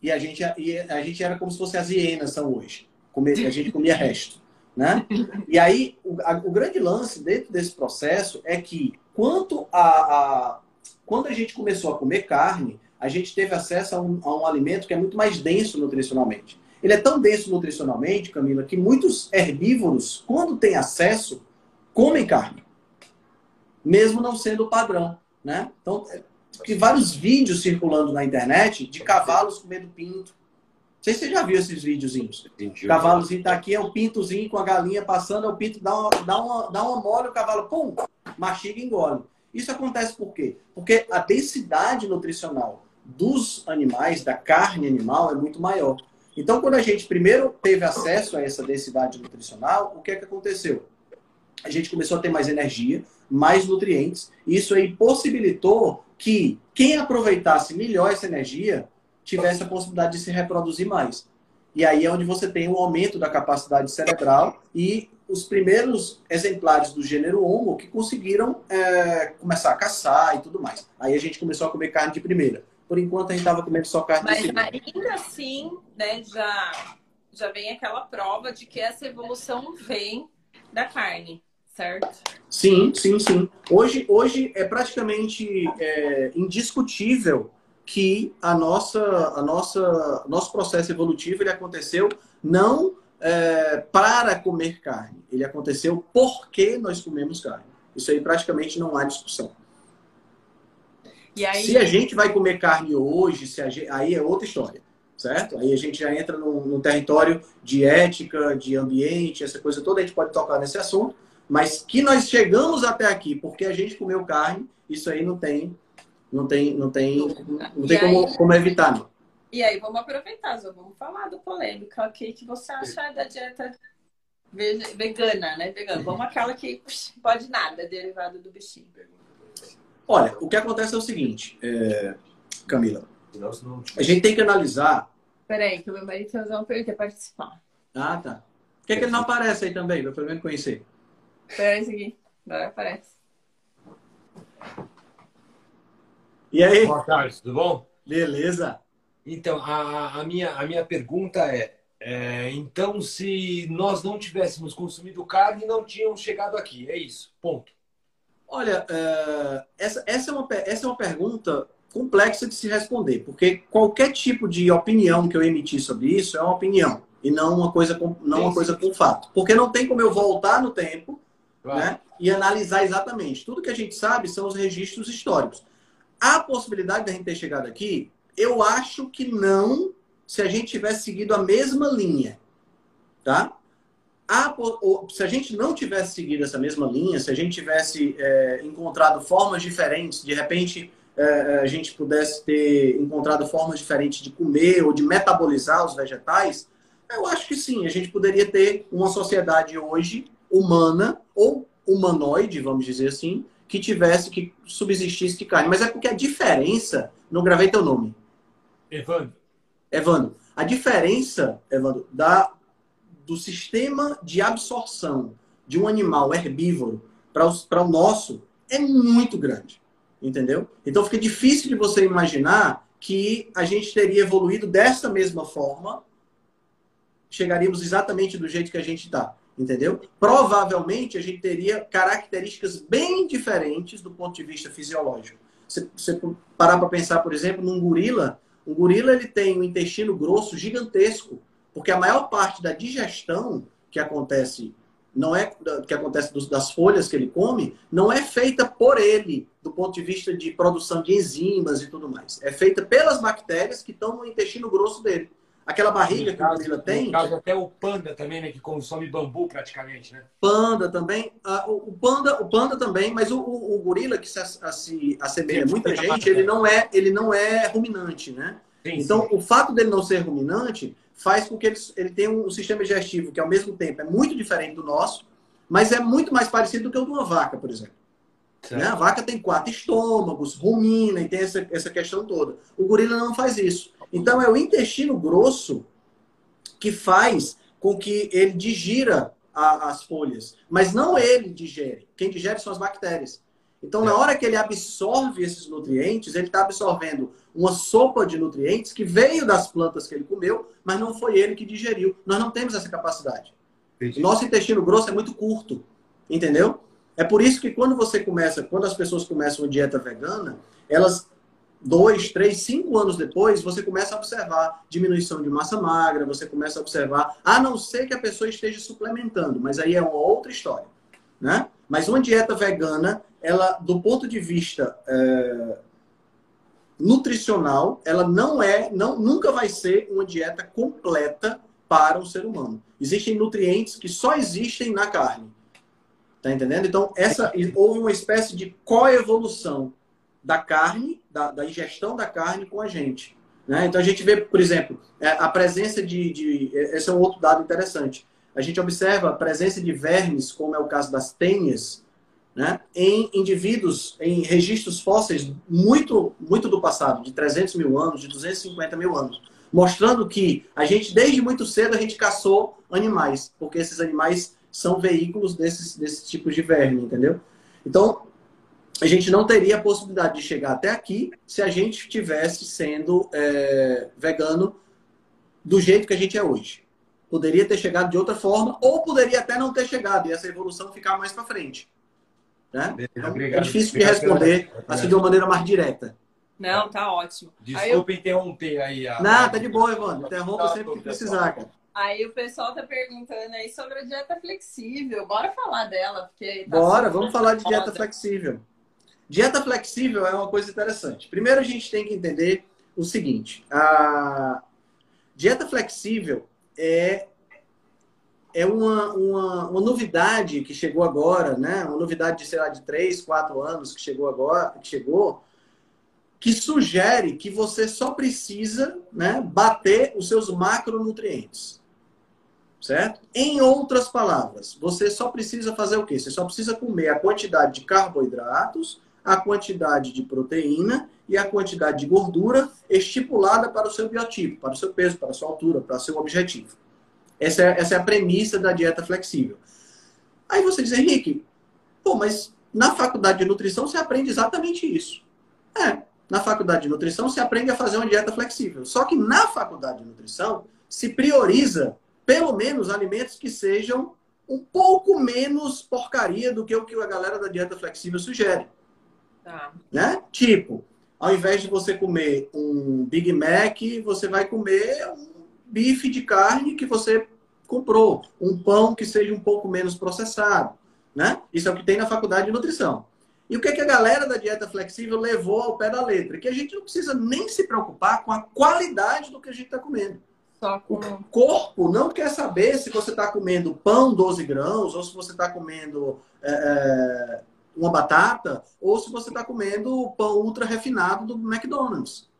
E a gente, e a gente era como se fosse as hienas são hoje. a gente comia resto. Né? E aí, o, a, o grande lance dentro desse processo é que, quanto a, a, quando a gente começou a comer carne, a gente teve acesso a um, a um alimento que é muito mais denso nutricionalmente. Ele é tão denso nutricionalmente, Camila, que muitos herbívoros, quando têm acesso, comem carne, mesmo não sendo o padrão. Né? Então, tem vários vídeos circulando na internet de cavalos comendo pinto. Não sei se você já viu esses videozinhos. O cavalozinho tá aqui, é o pintozinho com a galinha passando, é o pinto dá uma, dá uma, dá uma mole, o cavalo, pum, mastiga e engole. Isso acontece por quê? Porque a densidade nutricional dos animais, da carne animal, é muito maior. Então, quando a gente primeiro teve acesso a essa densidade nutricional, o que é que aconteceu? A gente começou a ter mais energia, mais nutrientes. E isso aí possibilitou que quem aproveitasse melhor essa energia tivesse a possibilidade de se reproduzir mais. E aí é onde você tem um aumento da capacidade cerebral e os primeiros exemplares do gênero Homo que conseguiram é, começar a caçar e tudo mais. Aí a gente começou a comer carne de primeira. Por enquanto a gente estava comendo só carne Mas de segunda. ainda assim, né, já, já vem aquela prova de que essa evolução vem da carne, certo? Sim, sim, sim. Hoje, hoje é praticamente é, indiscutível que a nossa, a nossa, nosso processo evolutivo ele aconteceu não é, para comer carne, ele aconteceu porque nós comemos carne. Isso aí praticamente não há discussão. Aí... Se a gente vai comer carne hoje, se gente... aí é outra história, certo? Aí a gente já entra no, no, território de ética, de ambiente, essa coisa toda, a gente pode tocar nesse assunto, mas que nós chegamos até aqui porque a gente comeu carne, isso aí não tem, não tem, não tem, não tem como, aí... como evitar, não. E aí, vamos aproveitar, Zô, vamos falar do polêmico. O que, que você acha da dieta vegana, né? Vegana. Vamos aquela que pode nada, derivado do bichinho. Olha, o que acontece é o seguinte, é... Camila. A gente tem que analisar. Peraí, que o meu marido tem uma pergunta participar. Ah, tá. Por que, que ele não aparece aí também? Pra pelo menos conhecer. Aparece aqui. Agora aparece. E aí? Boa tarde, tudo bom? Beleza. Então, a, a, minha, a minha pergunta é, é, então, se nós não tivéssemos consumido carne, não tínhamos chegado aqui, é isso, ponto. Olha, uh, essa, essa, é uma, essa é uma pergunta complexa de se responder, porque qualquer tipo de opinião que eu emitir sobre isso é uma opinião e não uma coisa com, não uma coisa com fato. Porque não tem como eu voltar no tempo né, e analisar exatamente. Tudo que a gente sabe são os registros históricos. a possibilidade da gente ter chegado aqui, eu acho que não, se a gente tivesse seguido a mesma linha, tá? A, se a gente não tivesse seguido essa mesma linha, se a gente tivesse é, encontrado formas diferentes, de repente é, é, a gente pudesse ter encontrado formas diferentes de comer ou de metabolizar os vegetais, eu acho que sim, a gente poderia ter uma sociedade hoje humana ou humanoide, vamos dizer assim, que tivesse, que subsistisse de carne. Mas é porque a diferença, não gravei teu nome. Evandro. Evandro, a diferença, Evandro, da, do sistema de absorção de um animal herbívoro para o nosso é muito grande entendeu? Então fica difícil de você imaginar que a gente teria evoluído dessa mesma forma, chegaríamos exatamente do jeito que a gente está, entendeu? Provavelmente a gente teria características bem diferentes do ponto de vista fisiológico. Se você parar para pensar, por exemplo, num gorila, um gorila ele tem um intestino grosso gigantesco, porque a maior parte da digestão que acontece não é que acontece das folhas que ele come, não é feita por ele, do ponto de vista de produção de enzimas e tudo mais. É feita pelas bactérias que estão no intestino grosso dele. Aquela barriga que o gorila tem. No caso, até o panda também, né? Que consome bambu praticamente, né? Panda também. Uh, o, panda, o panda também, mas o, o, o gorila que se, a, se assemelha a muita gente, ele não é, ele não é ruminante, né? Sim, então, sim. o fato dele não ser ruminante faz com que ele, ele tenha um sistema digestivo que, ao mesmo tempo, é muito diferente do nosso, mas é muito mais parecido do que o de uma vaca, por exemplo. Né? A vaca tem quatro estômagos, rumina e tem essa, essa questão toda. O gorila não faz isso. Então, é o intestino grosso que faz com que ele digira a, as folhas. Mas não ele digere. Quem digere são as bactérias. Então, na é. hora que ele absorve esses nutrientes, ele está absorvendo uma sopa de nutrientes que veio das plantas que ele comeu, mas não foi ele que digeriu. Nós não temos essa capacidade. Entendi. Nosso intestino grosso é muito curto, entendeu? É por isso que quando você começa, quando as pessoas começam uma dieta vegana, elas dois, três, cinco anos depois, você começa a observar diminuição de massa magra, você começa a observar, a não ser que a pessoa esteja suplementando, mas aí é uma outra história, né? Mas uma dieta vegana, ela, do ponto de vista é, nutricional, ela não é, não, nunca vai ser uma dieta completa para o ser humano. Existem nutrientes que só existem na carne. Tá entendendo? Então, essa houve uma espécie de coevolução da carne, da, da ingestão da carne com a gente. Né? Então, a gente vê, por exemplo, é, a presença de, de. Esse é um outro dado interessante. A gente observa a presença de vermes, como é o caso das tênias, né, em indivíduos, em registros fósseis muito, muito do passado, de 300 mil anos, de 250 mil anos, mostrando que a gente, desde muito cedo, a gente caçou animais, porque esses animais são veículos desses, desses tipos de verme, entendeu? Então, a gente não teria a possibilidade de chegar até aqui se a gente estivesse sendo é, vegano do jeito que a gente é hoje. Poderia ter chegado de outra forma, ou poderia até não ter chegado, e essa evolução ficar mais para frente. Né? Então, é difícil de responder assim de uma maneira mais direta. Não, tá ótimo. Desculpa aí eu... interromper aí. A... Não, tá de boa, Evandro. Interrompa sempre que precisar, cara. Aí o pessoal tá perguntando aí sobre a dieta flexível. Bora falar dela, porque tá Bora, vamos falar de dieta flexível. Dieta flexível é uma coisa interessante. Primeiro a gente tem que entender o seguinte: a dieta flexível é é uma, uma, uma, novidade que chegou agora, né? Uma novidade de, sei lá, de três, quatro anos que chegou agora, que chegou, que sugere que você só precisa né, bater os seus macronutrientes. Certo? Em outras palavras, você só precisa fazer o quê? Você só precisa comer a quantidade de carboidratos, a quantidade de proteína e a quantidade de gordura estipulada para o seu biotipo, para o seu peso, para a sua altura, para o seu objetivo. Essa é, essa é a premissa da dieta flexível. Aí você diz, Henrique, pô, mas na faculdade de nutrição você aprende exatamente isso. É, na faculdade de nutrição você aprende a fazer uma dieta flexível. Só que na faculdade de nutrição se prioriza pelo menos alimentos que sejam um pouco menos porcaria do que o que a galera da dieta flexível sugere. Tá. Né? Tipo, ao invés de você comer um Big Mac, você vai comer um bife de carne que você comprou, um pão que seja um pouco menos processado, né? Isso é o que tem na faculdade de nutrição. E o que, é que a galera da dieta flexível levou ao pé da letra? Que a gente não precisa nem se preocupar com a qualidade do que a gente está comendo. Com... O corpo não quer saber se você está comendo pão 12 grãos, ou se você está comendo é, uma batata, ou se você está comendo pão ultra refinado do McDonald's.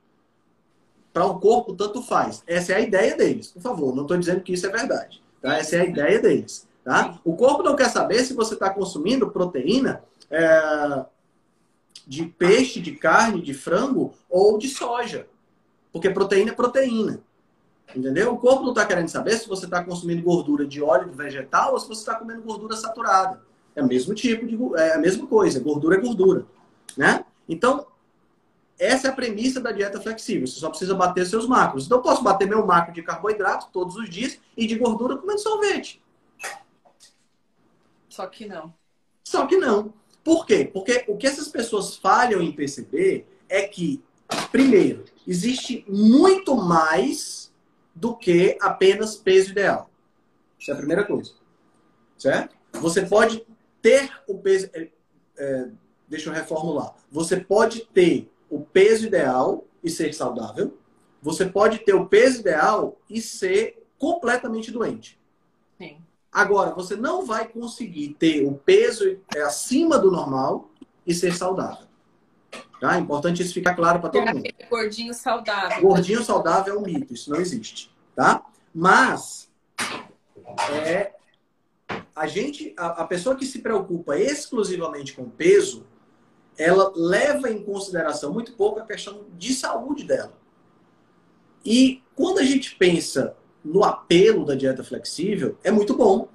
Para o corpo, tanto faz. Essa é a ideia deles. Por favor, não estou dizendo que isso é verdade. Tá? Essa é a ideia deles. Tá? O corpo não quer saber se você está consumindo proteína é, de peixe, de carne, de frango ou de soja. Porque proteína é proteína. Entendeu? O corpo não está querendo saber se você está consumindo gordura de óleo vegetal ou se você está comendo gordura saturada. É o mesmo tipo de é a mesma coisa. Gordura é gordura, né? Então essa é a premissa da dieta flexível. Você só precisa bater seus macros. Então eu posso bater meu macro de carboidrato todos os dias e de gordura comendo sorvete. Só que não. Só que não. Por quê? Porque o que essas pessoas falham em perceber é que, primeiro, existe muito mais do que apenas peso ideal. Isso é a primeira coisa. Certo? Você pode ter o peso. É, é, deixa eu reformular. Você pode ter o peso ideal e ser saudável. Você pode ter o peso ideal e ser completamente doente. Sim. Agora, você não vai conseguir ter o peso é, acima do normal e ser saudável. Tá? É importante isso ficar claro para todo mundo. Gordinho saudável. Gordinho saudável é um mito, isso não existe. Tá? Mas é, a gente, a, a pessoa que se preocupa exclusivamente com peso, ela leva em consideração muito pouco a questão de saúde dela. E quando a gente pensa no apelo da dieta flexível, é muito bom.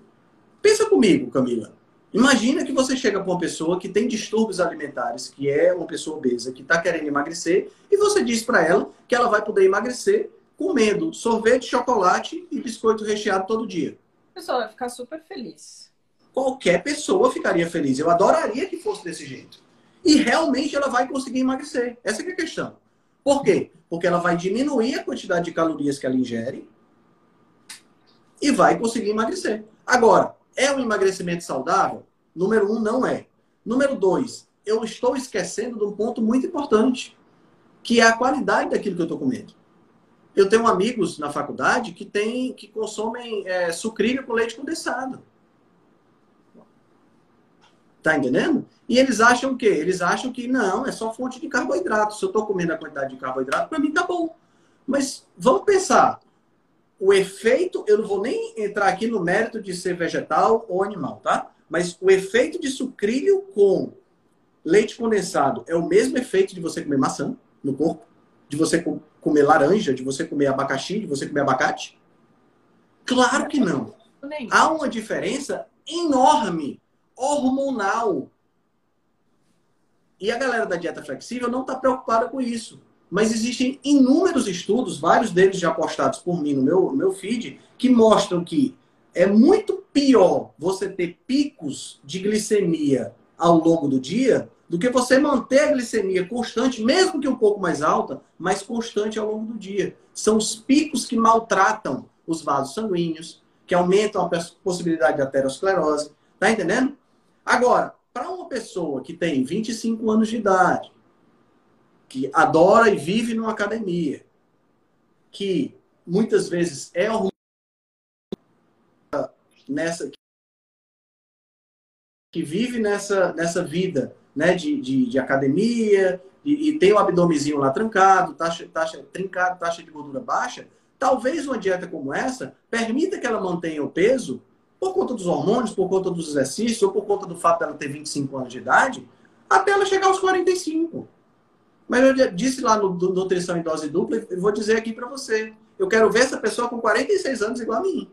Pensa comigo, Camila. Imagina que você chega para uma pessoa que tem distúrbios alimentares, que é uma pessoa obesa, que está querendo emagrecer, e você diz para ela que ela vai poder emagrecer comendo sorvete, chocolate e biscoito recheado todo dia. A pessoa vai ficar super feliz. Qualquer pessoa ficaria feliz. Eu adoraria que fosse desse jeito. E realmente ela vai conseguir emagrecer. Essa é a questão. Por quê? Porque ela vai diminuir a quantidade de calorias que ela ingere e vai conseguir emagrecer. Agora, é um emagrecimento saudável? Número um, não é. Número dois, eu estou esquecendo de um ponto muito importante, que é a qualidade daquilo que eu estou comendo. Eu tenho amigos na faculdade que tem, que consomem é, sucrilho com leite condensado. Tá entendendo? E eles acham o quê? Eles acham que não, é só fonte de carboidrato. Se eu estou comendo a quantidade de carboidrato, para mim tá bom. Mas vamos pensar, o efeito, eu não vou nem entrar aqui no mérito de ser vegetal ou animal, tá? Mas o efeito de sucrilho com leite condensado é o mesmo efeito de você comer maçã no corpo, de você comer laranja, de você comer abacaxi, de você comer abacate? Claro que não. Há uma diferença enorme, hormonal. E a galera da dieta flexível não está preocupada com isso. Mas existem inúmeros estudos, vários deles já postados por mim no meu, no meu feed, que mostram que é muito pior você ter picos de glicemia ao longo do dia do que você manter a glicemia constante, mesmo que um pouco mais alta, mas constante ao longo do dia. São os picos que maltratam os vasos sanguíneos, que aumentam a possibilidade de aterosclerose. Tá entendendo? Agora, para uma pessoa que tem 25 anos de idade, que adora e vive numa academia, que muitas vezes é nessa que vive nessa, nessa vida né, de, de, de academia e, e, tem o abdomezinho lá trancado, taxa, taxa, trincado, taxa de gordura baixa, talvez uma dieta como essa permita que ela mantenha o peso por conta dos hormônios, por conta dos exercícios, ou por conta do fato dela ter 25 anos de idade, até ela chegar aos 45. Mas eu disse lá no, Nutrição em Dose Dupla, e vou dizer aqui para você. Eu quero ver essa pessoa com 46 anos igual a mim.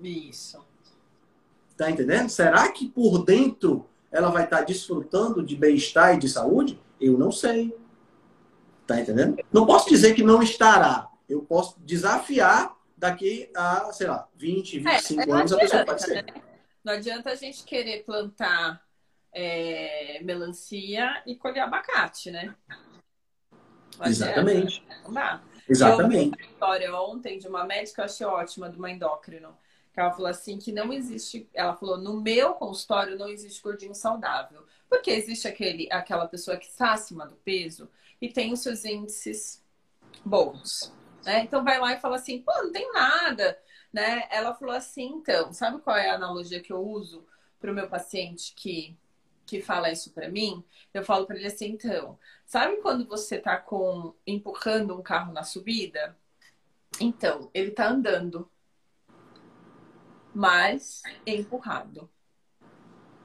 Isso. Tá entendendo? Será que por dentro ela vai estar tá desfrutando de bem-estar e de saúde? Eu não sei. Tá entendendo? Não posso dizer que não estará. Eu posso desafiar daqui a, sei lá, 20, 25 é, anos adianta, a pessoa pode ser. Né? Não adianta a gente querer plantar é, melancia e colher abacate, né? Exatamente. Não dá. Exatamente. Eu uma história ontem de uma médica, eu achei ótima, de uma endócrino. Ela falou assim que não existe. Ela falou: no meu consultório não existe gordinho saudável. Porque existe aquele, aquela pessoa que está acima do peso e tem os seus índices bons. Né? Então vai lá e fala assim, pô, não tem nada. Né? Ela falou assim, então, sabe qual é a analogia que eu uso para o meu paciente que, que fala isso para mim? Eu falo para ele assim, então, sabe quando você está com empurrando um carro na subida? Então, ele está andando, mas empurrado.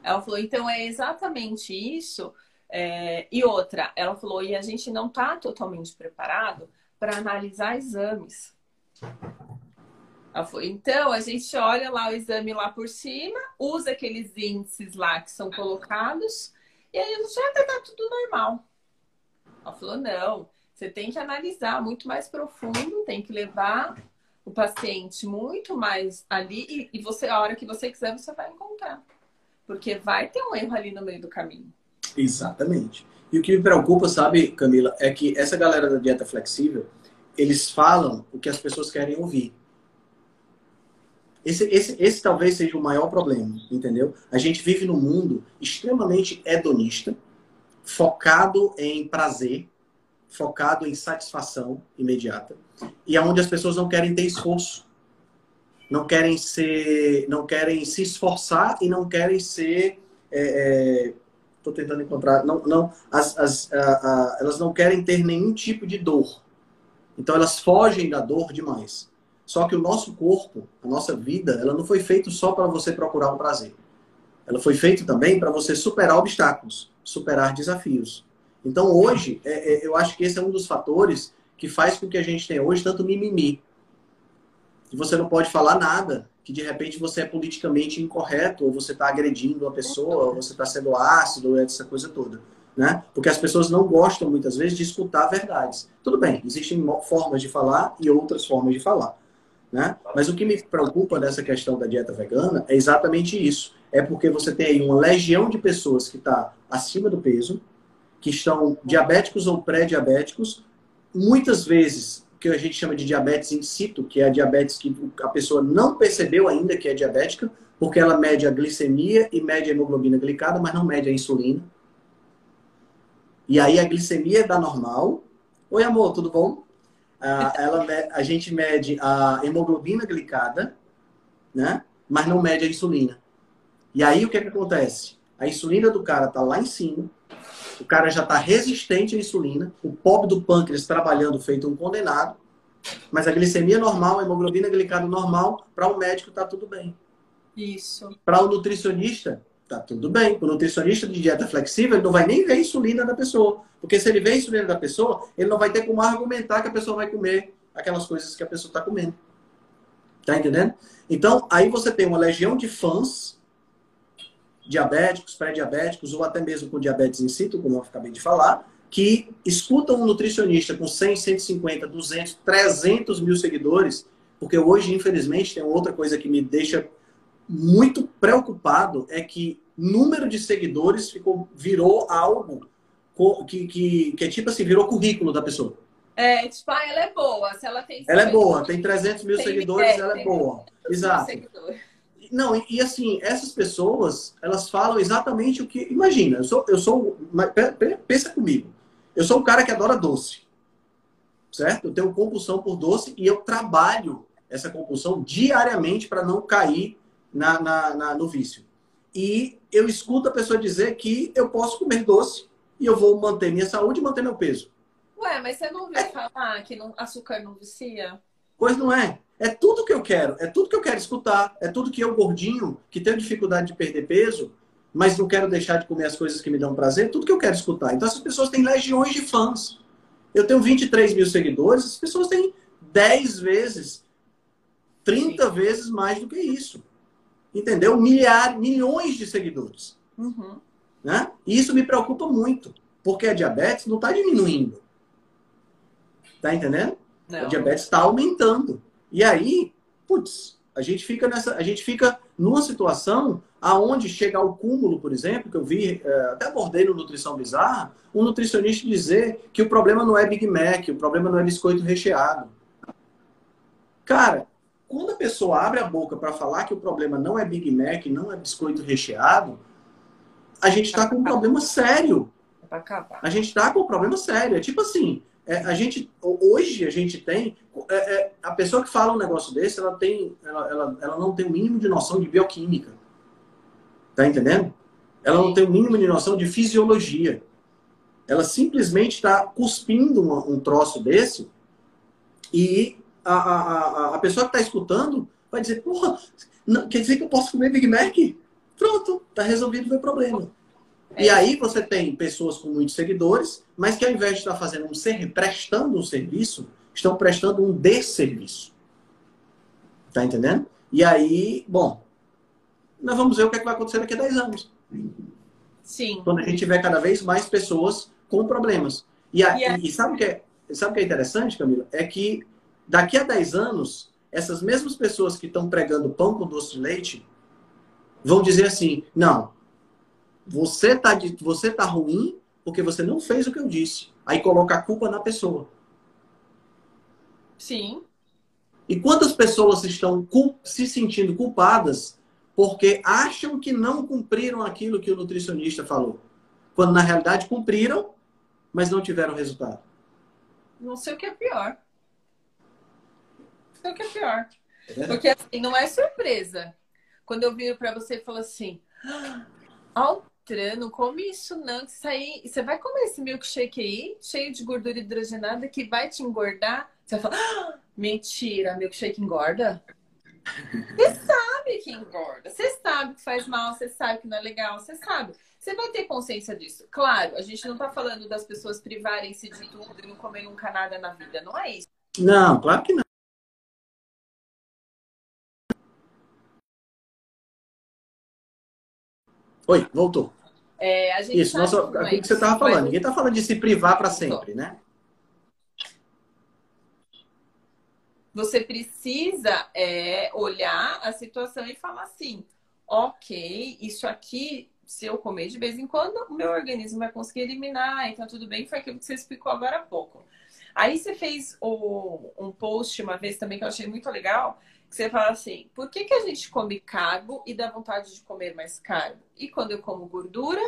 Ela falou, então é exatamente isso. É... E outra, ela falou, e a gente não está totalmente preparado para analisar exames. Então a gente olha lá o exame lá por cima, usa aqueles índices lá que são colocados, e aí gente já tá tudo normal. Ela falou, não, você tem que analisar muito mais profundo, tem que levar o paciente muito mais ali, e, e você, a hora que você quiser, você vai encontrar. Porque vai ter um erro ali no meio do caminho. Exatamente. E o que me preocupa, sabe, Camila, é que essa galera da dieta flexível, eles falam o que as pessoas querem ouvir. Esse, esse, esse talvez seja o maior problema, entendeu? A gente vive num mundo extremamente hedonista, focado em prazer, focado em satisfação imediata, e aonde as pessoas não querem ter esforço não querem ser, não querem se esforçar e não querem ser, é, é, tentando encontrar, não, não, as, as, a, a, elas não querem ter nenhum tipo de dor. Então elas fogem da dor demais. Só que o nosso corpo, a nossa vida, ela não foi feito só para você procurar um prazer. Ela foi feita também para você superar obstáculos, superar desafios. Então hoje, é, é, eu acho que esse é um dos fatores que faz com que a gente tenha hoje tanto mimimi que você não pode falar nada, que de repente você é politicamente incorreto, ou você está agredindo a pessoa, ou você está sendo ácido, ou essa coisa toda. Né? Porque as pessoas não gostam muitas vezes de escutar verdades. Tudo bem, existem formas de falar e outras formas de falar. Né? Mas o que me preocupa nessa questão da dieta vegana é exatamente isso. É porque você tem aí uma legião de pessoas que está acima do peso, que estão diabéticos ou pré-diabéticos, muitas vezes que a gente chama de diabetes in situ, que é a diabetes que a pessoa não percebeu ainda que é diabética, porque ela mede a glicemia e mede a hemoglobina glicada, mas não mede a insulina. E aí a glicemia dá normal. Oi, amor, tudo bom? Ah, ela, a gente mede a hemoglobina glicada, né? Mas não mede a insulina. E aí o que, é que acontece? A insulina do cara tá lá em cima, o cara já está resistente à insulina, o pobre do pâncreas trabalhando feito um condenado, mas a glicemia normal, a hemoglobina glicada normal, para o médico está tudo bem. Isso. Para o nutricionista, tá tudo bem. O nutricionista de dieta flexível, ele não vai nem ver insulina da pessoa. Porque se ele vê a insulina da pessoa, ele não vai ter como argumentar que a pessoa vai comer aquelas coisas que a pessoa está comendo. Tá entendendo? Então, aí você tem uma legião de fãs diabéticos, pré-diabéticos ou até mesmo com diabetes in situ, como eu acabei de falar, que escutam um nutricionista com 100, 150, 200, 300 mil seguidores, porque hoje, infelizmente, tem outra coisa que me deixa muito preocupado, é que número de seguidores ficou, virou algo que, que, que é tipo assim, virou currículo da pessoa. É, tipo, ah, ela é boa. Se ela tem. Ela é boa, tem 300 mil tem seguidores, é, ela é boa. Exato. Não, e, e, assim, essas pessoas, elas falam exatamente o que. Imagina, eu sou. Eu sou pensa comigo. Eu sou um cara que adora doce. Certo? Eu tenho compulsão por doce e eu trabalho essa compulsão diariamente para não cair na, na, na, no vício. E eu escuto a pessoa dizer que eu posso comer doce e eu vou manter minha saúde e manter meu peso. Ué, mas você não ouviu é... falar que não, açúcar não vicia? Pois não é. É tudo que eu quero. É tudo que eu quero escutar. É tudo que eu, gordinho, que tenho dificuldade de perder peso, mas não quero deixar de comer as coisas que me dão prazer, tudo que eu quero escutar. Então, essas pessoas têm legiões de fãs. Eu tenho 23 mil seguidores, as pessoas têm 10 vezes, 30 Sim. vezes mais do que isso. Entendeu? Milhares, milhões de seguidores. Uhum. Né? E isso me preocupa muito, porque a diabetes não está diminuindo. Tá entendendo? Não. A diabetes está aumentando. E aí, putz, a gente fica nessa, a gente fica numa situação aonde chega ao cúmulo, por exemplo, que eu vi, é, até abordei no Nutrição Bizarra, um nutricionista dizer que o problema não é Big Mac, o problema não é biscoito recheado. Cara, quando a pessoa abre a boca para falar que o problema não é Big Mac, não é biscoito recheado, a gente está com um problema sério. A gente está com um problema sério. É tipo assim, é, a gente hoje a gente tem é, é, a pessoa que fala um negócio desse, ela tem, ela, ela, ela não tem o mínimo de noção de bioquímica, tá entendendo? Ela não tem o mínimo de noção de fisiologia. Ela simplesmente está cuspindo um, um, troço desse e a, a, a, pessoa que está escutando vai dizer, porra, não, quer dizer que eu posso comer Big Mac? Pronto, está resolvido o meu problema. É. E aí você tem pessoas com muitos seguidores, mas que ao invés de estar fazendo um ser, prestando um serviço, estão prestando um desserviço. Tá entendendo? E aí, bom, nós vamos ver o que, é que vai acontecer daqui a 10 anos. Sim. Quando a gente tiver cada vez mais pessoas com problemas. E, a, yeah. e sabe o que é, sabe o que é interessante, Camila? É que daqui a 10 anos, essas mesmas pessoas que estão pregando pão com doce de leite vão dizer assim: não, você tá, você tá ruim porque você não fez o que eu disse. Aí coloca a culpa na pessoa. Sim. E quantas pessoas estão se sentindo culpadas porque acham que não cumpriram aquilo que o nutricionista falou? Quando na realidade cumpriram, mas não tiveram resultado. Não sei o que é pior. Não sei o que é pior. É porque assim, não é surpresa. Quando eu viro para você e falo assim: ah, não come isso não. Isso aí, você vai comer esse milkshake aí, cheio de gordura hidrogenada, que vai te engordar. Você vai falar, ah, mentira, milkshake engorda? Você sabe que engorda, você sabe que faz mal, você sabe que não é legal, você sabe. Você vai ter consciência disso. Claro, a gente não tá falando das pessoas privarem-se de tudo e não comer nunca nada na vida, não é isso. Não, claro que não. Oi, voltou. É, Isso, nossa, aquilo que você estava falando. Ninguém está falando de se privar para sempre, né? Você precisa é, olhar a situação e falar assim: ok, isso aqui, se eu comer de vez em quando, o meu organismo vai conseguir eliminar, então tudo bem, foi aquilo que você explicou agora há pouco. Aí você fez o, um post uma vez também que eu achei muito legal, que você fala assim, por que, que a gente come carbo e dá vontade de comer mais carbo? E quando eu como gordura,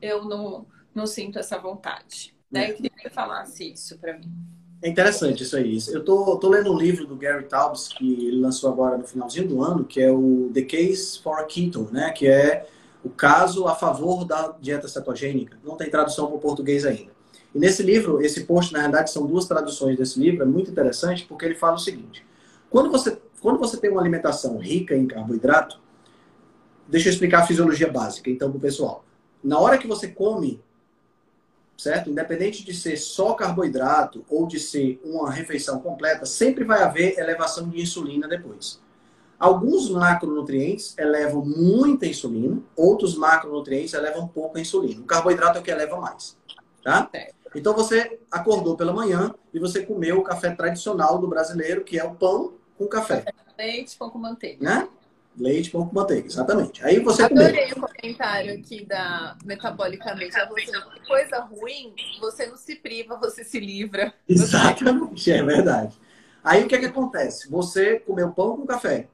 eu não, não sinto essa vontade. Né? Eu queria que você falasse isso para mim. É interessante isso aí. Eu tô, tô lendo um livro do Gary Taubes, que ele lançou agora no finalzinho do ano, que é o The Case for a Keto, né? Que é o caso a favor da dieta cetogênica. Não tem tradução para o português ainda. E nesse livro, esse post, na verdade, são duas traduções desse livro, é muito interessante, porque ele fala o seguinte: quando você, quando você tem uma alimentação rica em carboidrato, deixa eu explicar a fisiologia básica, então, para o pessoal. Na hora que você come, certo? Independente de ser só carboidrato ou de ser uma refeição completa, sempre vai haver elevação de insulina depois. Alguns macronutrientes elevam muita insulina, outros macronutrientes elevam pouca insulina. O carboidrato é o que eleva mais, tá? Então você acordou pela manhã e você comeu o café tradicional do brasileiro, que é o pão com café. Leite, pão com manteiga. Né? Leite, pão com manteiga, exatamente. Aí você Adorei comeu. o comentário aqui da Metabolicamente. Você, coisa ruim, você não se priva, você se livra. Exatamente, é verdade. Aí o que é que acontece? Você comeu pão com café,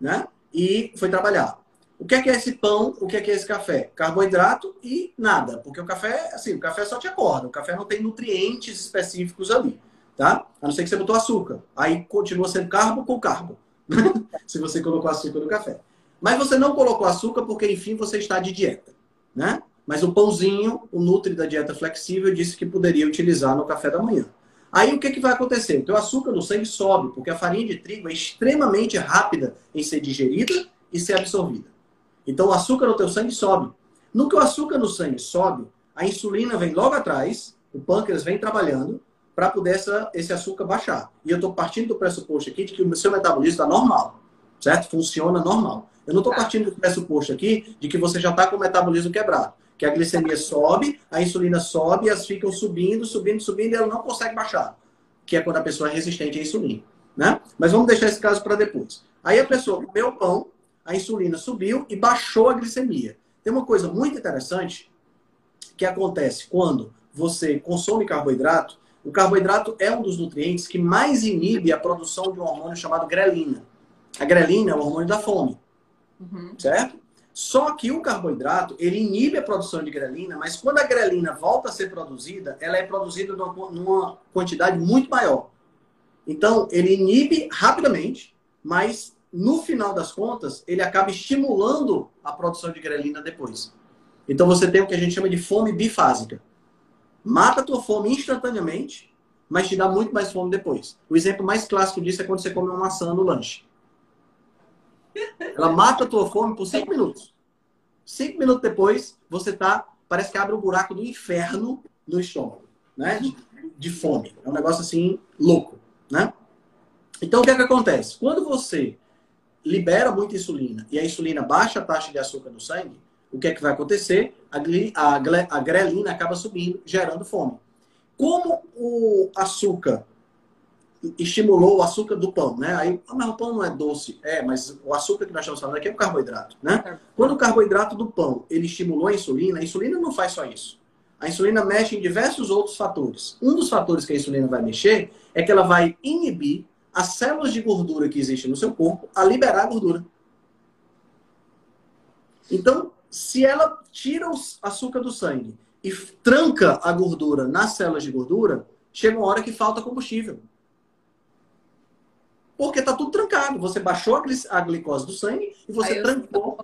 né? E foi trabalhar. O que é que é esse pão? O que é que é esse café? Carboidrato e nada. Porque o café, assim, o café só te acorda. O café não tem nutrientes específicos ali tá? A não ser que você botou açúcar. Aí continua sendo carbo com carbo. <laughs> Se você colocou açúcar no café. Mas você não colocou açúcar porque, enfim, você está de dieta, né? Mas o pãozinho, o Nutri da dieta flexível, disse que poderia utilizar no café da manhã. Aí o que, que vai acontecer? O teu açúcar no sangue sobe, porque a farinha de trigo é extremamente rápida em ser digerida e ser absorvida. Então o açúcar no teu sangue sobe. No que o açúcar no sangue sobe, a insulina vem logo atrás, o pâncreas vem trabalhando, para poder essa, esse açúcar baixar. E eu estou partindo do pressuposto aqui de que o seu metabolismo está normal, certo? Funciona normal. Eu não estou tá. partindo do pressuposto aqui de que você já está com o metabolismo quebrado. Que a glicemia sobe, a insulina sobe, e elas ficam subindo, subindo, subindo, e ela não consegue baixar. Que é quando a pessoa é resistente à insulina. Né? Mas vamos deixar esse caso para depois. Aí a pessoa comeu pão, a insulina subiu e baixou a glicemia. Tem uma coisa muito interessante que acontece quando você consome carboidrato o carboidrato é um dos nutrientes que mais inibe a produção de um hormônio chamado grelina. A grelina é o hormônio da fome, uhum. certo? Só que o carboidrato, ele inibe a produção de grelina, mas quando a grelina volta a ser produzida, ela é produzida numa quantidade muito maior. Então, ele inibe rapidamente, mas no final das contas, ele acaba estimulando a produção de grelina depois. Então, você tem o que a gente chama de fome bifásica. Mata a tua fome instantaneamente, mas te dá muito mais fome depois. O exemplo mais clássico disso é quando você come uma maçã no lanche. Ela mata a tua fome por cinco minutos. Cinco minutos depois, você tá. Parece que abre um buraco do inferno no estômago, né? De, de fome. É um negócio assim louco, né? Então, o que é que acontece? Quando você libera muita insulina e a insulina baixa a taxa de açúcar no sangue, o que é que vai acontecer? A, a, a grelina acaba subindo, gerando fome. Como o açúcar estimulou o açúcar do pão, né? Aí, ah, mas o pão não é doce. É, mas o açúcar que nós estamos falando aqui é o carboidrato, né? Quando o carboidrato do pão, ele estimulou a insulina, a insulina não faz só isso. A insulina mexe em diversos outros fatores. Um dos fatores que a insulina vai mexer é que ela vai inibir as células de gordura que existem no seu corpo a liberar a gordura. Então, se ela tira o açúcar do sangue e tranca a gordura nas células de gordura, chega uma hora que falta combustível. Porque está tudo trancado. Você baixou a, glicose do sangue e você trancou.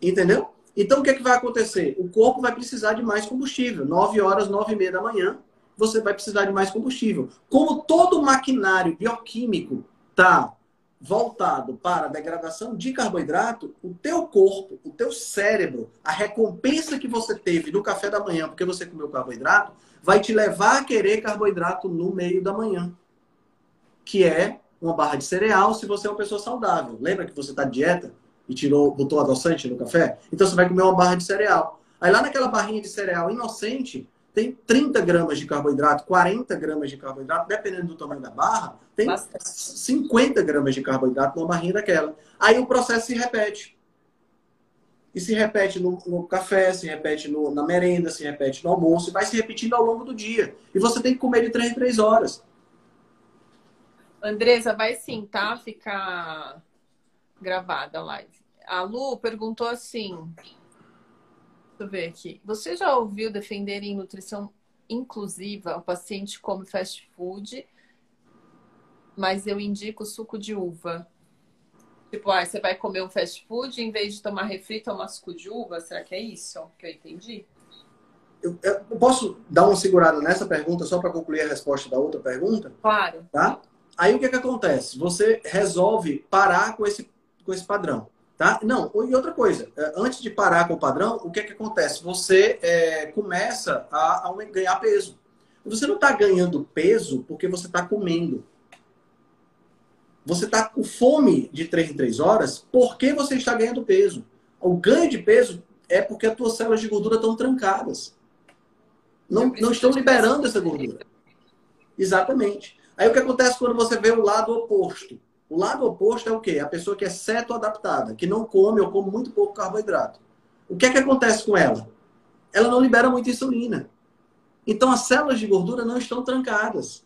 Entendeu? Então o que, é que vai acontecer? O corpo vai precisar de mais combustível. 9 horas, 9 e meia da manhã, você vai precisar de mais combustível. Como todo o maquinário bioquímico está voltado para a degradação de carboidrato, o teu corpo, o teu cérebro, a recompensa que você teve no café da manhã porque você comeu carboidrato, vai te levar a querer carboidrato no meio da manhã, que é uma barra de cereal se você é uma pessoa saudável. Lembra que você está dieta e tirou, botou adoçante no café? Então você vai comer uma barra de cereal. Aí lá naquela barrinha de cereal inocente, tem 30 gramas de carboidrato, 40 gramas de carboidrato, dependendo do tamanho da barra, tem Bastante. 50 gramas de carboidrato numa barrinha daquela. Aí o processo se repete. E se repete no, no café, se repete no, na merenda, se repete no almoço, e vai se repetindo ao longo do dia. E você tem que comer de 3 em 3 horas. Andresa, vai sim, tá? Ficar gravada a live. A Lu perguntou assim: eu ver aqui. Você já ouviu defender em nutrição inclusiva o paciente come fast food, mas eu indico suco de uva? Tipo, ah, você vai comer um fast food em vez de tomar refri, tomar suco de uva? Será que é isso que eu entendi? Eu, eu posso dar uma segurada nessa pergunta só para concluir a resposta da outra pergunta? Claro. Tá? Aí o que, que acontece? Você resolve parar com esse, com esse padrão. Tá? Não, e outra coisa, é, antes de parar com o padrão, o que é que acontece? Você é, começa a, a, ganhar peso. Você não está ganhando peso porque você está comendo. Você está com fome de 3 em 3 horas porque você está ganhando peso. O ganho de peso é porque as tuas células de gordura estão trancadas. Não, não estão liberando essa gordura. Exatamente. Aí o que acontece quando você vê o lado oposto? O lado oposto é o quê? A pessoa que é ceto-adaptada, que não come ou come muito pouco carboidrato. O que é que acontece com ela? Ela não libera muita insulina. Então as células de gordura não estão trancadas.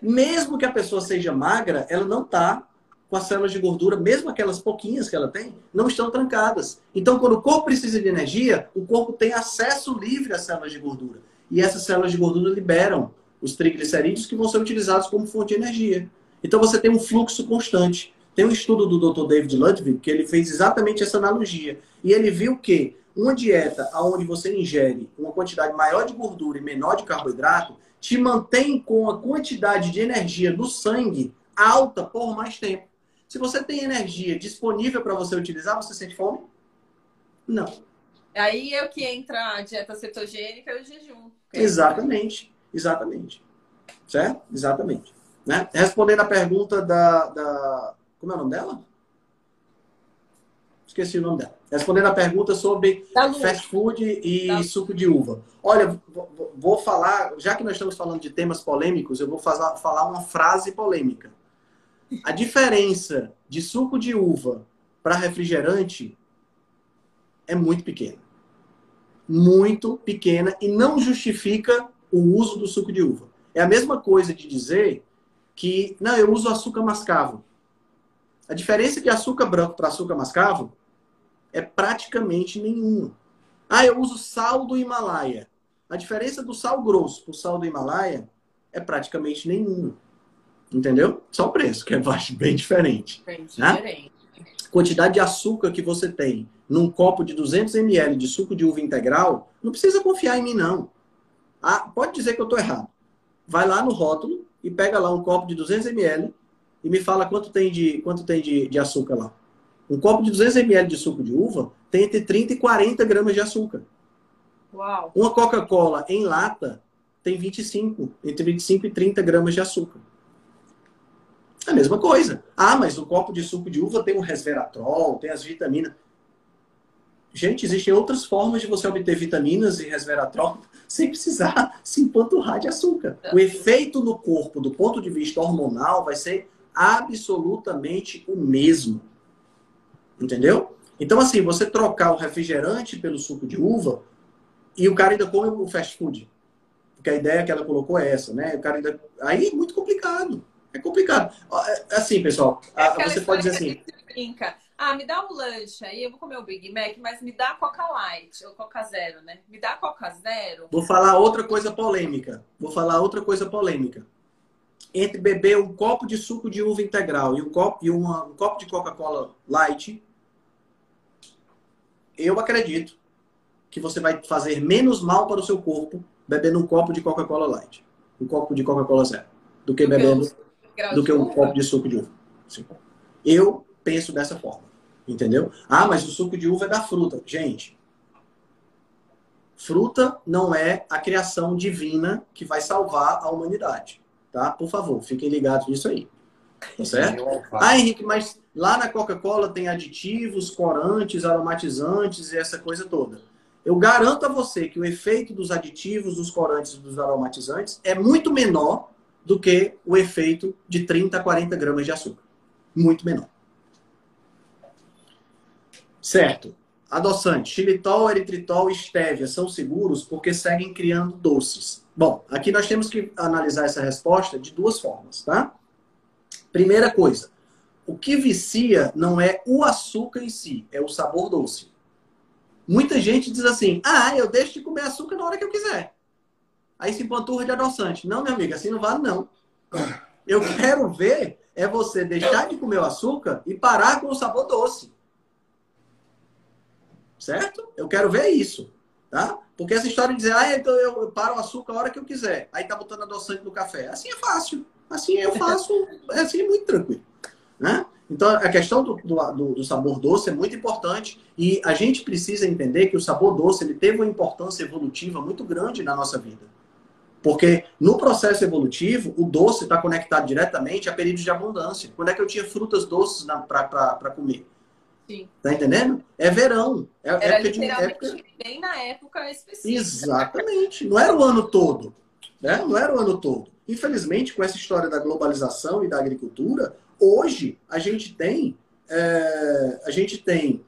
Mesmo que a pessoa seja magra, ela não está com as células de gordura, mesmo aquelas pouquinhas que ela tem, não estão trancadas. Então, quando o corpo precisa de energia, o corpo tem acesso livre às células de gordura. E essas células de gordura liberam os triglicerídeos que vão ser utilizados como fonte de energia. Então você tem um fluxo constante. Tem um estudo do Dr. David Ludwig que ele fez exatamente essa analogia. E ele viu que uma dieta onde você ingere uma quantidade maior de gordura e menor de carboidrato te mantém com a quantidade de energia do sangue alta por mais tempo. Se você tem energia disponível para você utilizar, você sente fome? Não. Aí é o que entra a dieta cetogênica e o jejum. Exatamente, exatamente. Certo? Exatamente. Né? Respondendo a pergunta da, da. Como é o nome dela? Esqueci o nome dela. Respondendo a pergunta sobre fast food e suco de uva. Olha, vou falar, já que nós estamos falando de temas polêmicos, eu vou fazer, falar uma frase polêmica. A diferença de suco de uva para refrigerante é muito pequena. Muito pequena e não justifica o uso do suco de uva. É a mesma coisa de dizer que, não, eu uso açúcar mascavo. A diferença de açúcar branco para açúcar mascavo é praticamente nenhuma. Ah, eu uso sal do Himalaia. A diferença do sal grosso para o sal do Himalaia é praticamente nenhuma. Entendeu? Só o preço, que é bem diferente. Bem né? diferente. Quantidade de açúcar que você tem num copo de 200 ml de suco de uva integral, não precisa confiar em mim, não. Ah, pode dizer que eu estou errado. Vai lá no rótulo e pega lá um copo de 200 ml e me fala quanto tem de, quanto tem de, de açúcar lá. Um copo de 200 ml de suco de uva tem entre 30 e 40 gramas de açúcar. Uau. Uma Coca-Cola em lata tem 25, entre 25 e 30 gramas de açúcar. A mesma coisa. Ah, mas o copo de suco de uva tem o resveratrol, tem as vitaminas. Gente, existem outras formas de você obter vitaminas e resveratrol sem precisar se empanturrar de açúcar. O efeito no corpo, do ponto de vista hormonal, vai ser absolutamente o mesmo. Entendeu? Então, assim, você trocar o refrigerante pelo suco de uva e o cara ainda come o fast food. Porque a ideia que ela colocou é essa, né? O cara ainda. Aí é muito complicado. É complicado. É, assim, pessoal, é você pode dizer assim. Brinca. Ah, me dá um lanche aí, eu vou comer o Big Mac, mas me dá Coca Light ou Coca Zero, né? Me dá Coca Zero. Vou falar outra coisa polêmica. Vou falar outra coisa polêmica. Entre beber um copo de suco de uva integral e um copo, e uma, um copo de Coca-Cola Light, eu acredito que você vai fazer menos mal para o seu corpo bebendo um copo de Coca-Cola Light, um copo de Coca-Cola Zero, do que bebendo do que um copo de suco de uva. Sim. Eu penso dessa forma. Entendeu? Ah, mas o suco de uva é da fruta. Gente, fruta não é a criação divina que vai salvar a humanidade. Tá? Por favor, fiquem ligados nisso aí. Tá certo? Ah, Henrique, mas lá na Coca-Cola tem aditivos, corantes, aromatizantes e essa coisa toda. Eu garanto a você que o efeito dos aditivos, dos corantes e dos aromatizantes é muito menor do que o efeito de 30 a 40 gramas de açúcar. Muito menor. Certo. Adoçante, xilitol, eritritol e estévia são seguros porque seguem criando doces. Bom, aqui nós temos que analisar essa resposta de duas formas, tá? Primeira coisa, o que vicia não é o açúcar em si, é o sabor doce. Muita gente diz assim: ah, eu deixo de comer açúcar na hora que eu quiser. Aí se panturra de adoçante. Não, minha amiga, assim não vale, não. Eu quero ver é você deixar de comer o açúcar e parar com o sabor doce. Certo? Eu quero ver isso. Tá? Porque essa história de dizer, ah, então eu paro o açúcar a hora que eu quiser. Aí tá botando adoçante no café. Assim é fácil. Assim eu faço, <laughs> é assim muito tranquilo. Né? Então, a questão do, do, do, sabor doce é muito importante e a gente precisa entender que o sabor doce ele teve uma importância evolutiva muito grande na nossa vida. Porque no processo evolutivo, o doce está conectado diretamente a períodos de abundância. Quando é que eu tinha frutas doces para comer? Sim. Tá entendendo? É verão. É era época literalmente de, época... bem na época específica. Exatamente. Não era o ano todo. Né? Não era o ano todo. Infelizmente, com essa história da globalização e da agricultura, hoje a gente tem é, a gente tem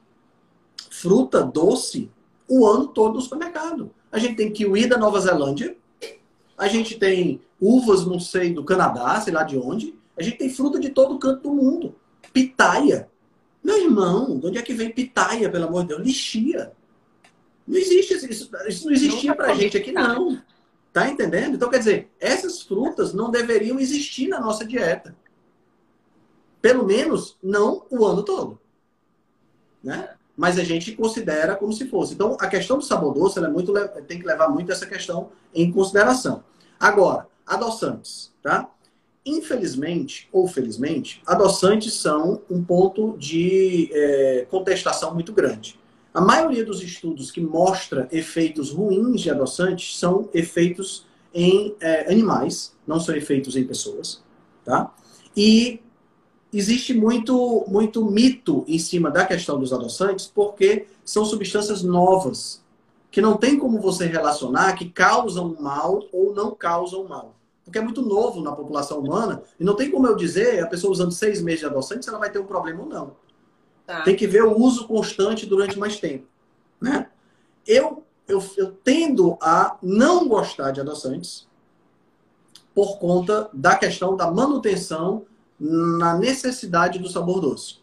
fruta doce o ano todo no supermercado. A gente tem kiwi da Nova Zelândia, a gente tem uvas, não sei, do Canadá, sei lá de onde. A gente tem fruta de todo canto do mundo. Pitaia. Meu irmão, de onde é que vem pitaia, pelo amor de Deus? Lixia. Não existe isso. Isso não existia pra gente aqui, não. Tá entendendo? Então, quer dizer, essas frutas não deveriam existir na nossa dieta. Pelo menos não o ano todo. Né? Mas a gente considera como se fosse. Então, a questão do sabor doce é muito, tem que levar muito essa questão em consideração. Agora, adoçantes, tá? Infelizmente ou felizmente, adoçantes são um ponto de é, contestação muito grande. A maioria dos estudos que mostra efeitos ruins de adoçantes são efeitos em é, animais, não são efeitos em pessoas, tá? E existe muito, muito mito em cima da questão dos adoçantes, porque são substâncias novas, que não tem como você relacionar que causam mal ou não causam mal. Porque é muito novo na população humana, e não tem como eu dizer, a pessoa usando seis meses de adoçante, se ela vai ter um problema ou não. Tá. Tem que ver o uso constante durante mais tempo. Né? Eu, eu, eu tendo a não gostar de adoçantes, por conta da questão da manutenção na necessidade do sabor doce.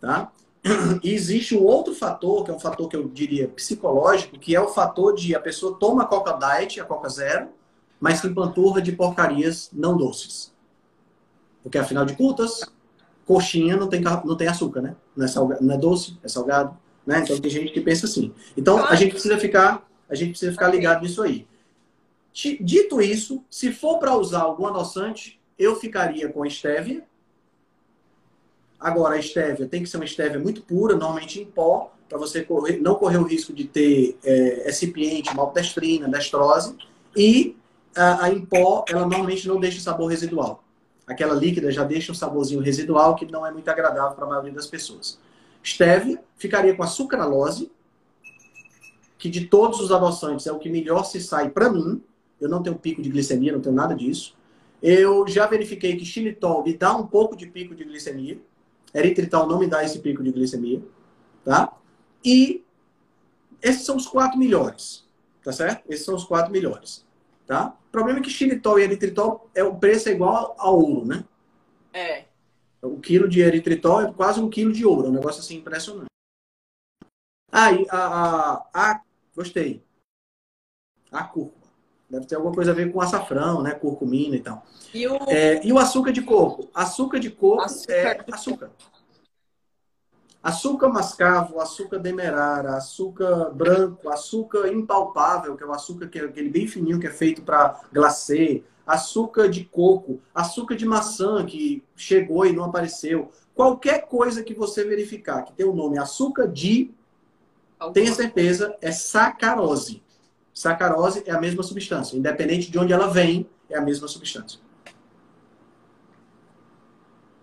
Tá? E existe um outro fator, que é um fator que eu diria psicológico, que é o fator de a pessoa toma a Coca Diet, a Coca Zero, mas se empanturra de porcarias não doces. Porque, afinal de contas, coxinha não tem, não tem açúcar, né? Não é, salga, não é doce, é salgado. Né? Então, tem gente que pensa assim. Então, a gente precisa ficar, a gente precisa ficar ligado nisso aí. Dito isso, se for para usar algum adoçante, eu ficaria com a estévia. Agora, a estévia tem que ser uma estévia muito pura, normalmente em pó, para você correr, não correr o risco de ter é, recipiente, maltodextrina, destrose. E a, a em pó, ela normalmente não deixa sabor residual. Aquela líquida já deixa um saborzinho residual que não é muito agradável para a maioria das pessoas. Estévia ficaria com a sucralose, que de todos os adoçantes é o que melhor se sai para mim, eu não tenho pico de glicemia, não tenho nada disso. Eu já verifiquei que xilitol me dá um pouco de pico de glicemia. Eritritol não me dá esse pico de glicemia, tá? E esses são os quatro melhores, tá certo? Esses são os quatro melhores, tá? O problema é que xilitol e eritritol é o preço é igual ao ouro, né? É. O quilo de eritritol é quase um quilo de ouro, é um negócio assim impressionante. Ah, a, a, a, gostei. A cúrcuma. Deve ter alguma coisa a ver com açafrão, né? Curcumina e tal. E o, é, e o açúcar de coco? Açúcar de coco Açúcar é de açúcar. Açúcar mascavo, açúcar demerara, açúcar branco, açúcar impalpável, que é o açúcar que é aquele bem fininho que é feito para glacê, açúcar de coco, açúcar de maçã que chegou e não apareceu. Qualquer coisa que você verificar que tem o nome açúcar de, tenha certeza, é sacarose. Sacarose é a mesma substância. Independente de onde ela vem, é a mesma substância.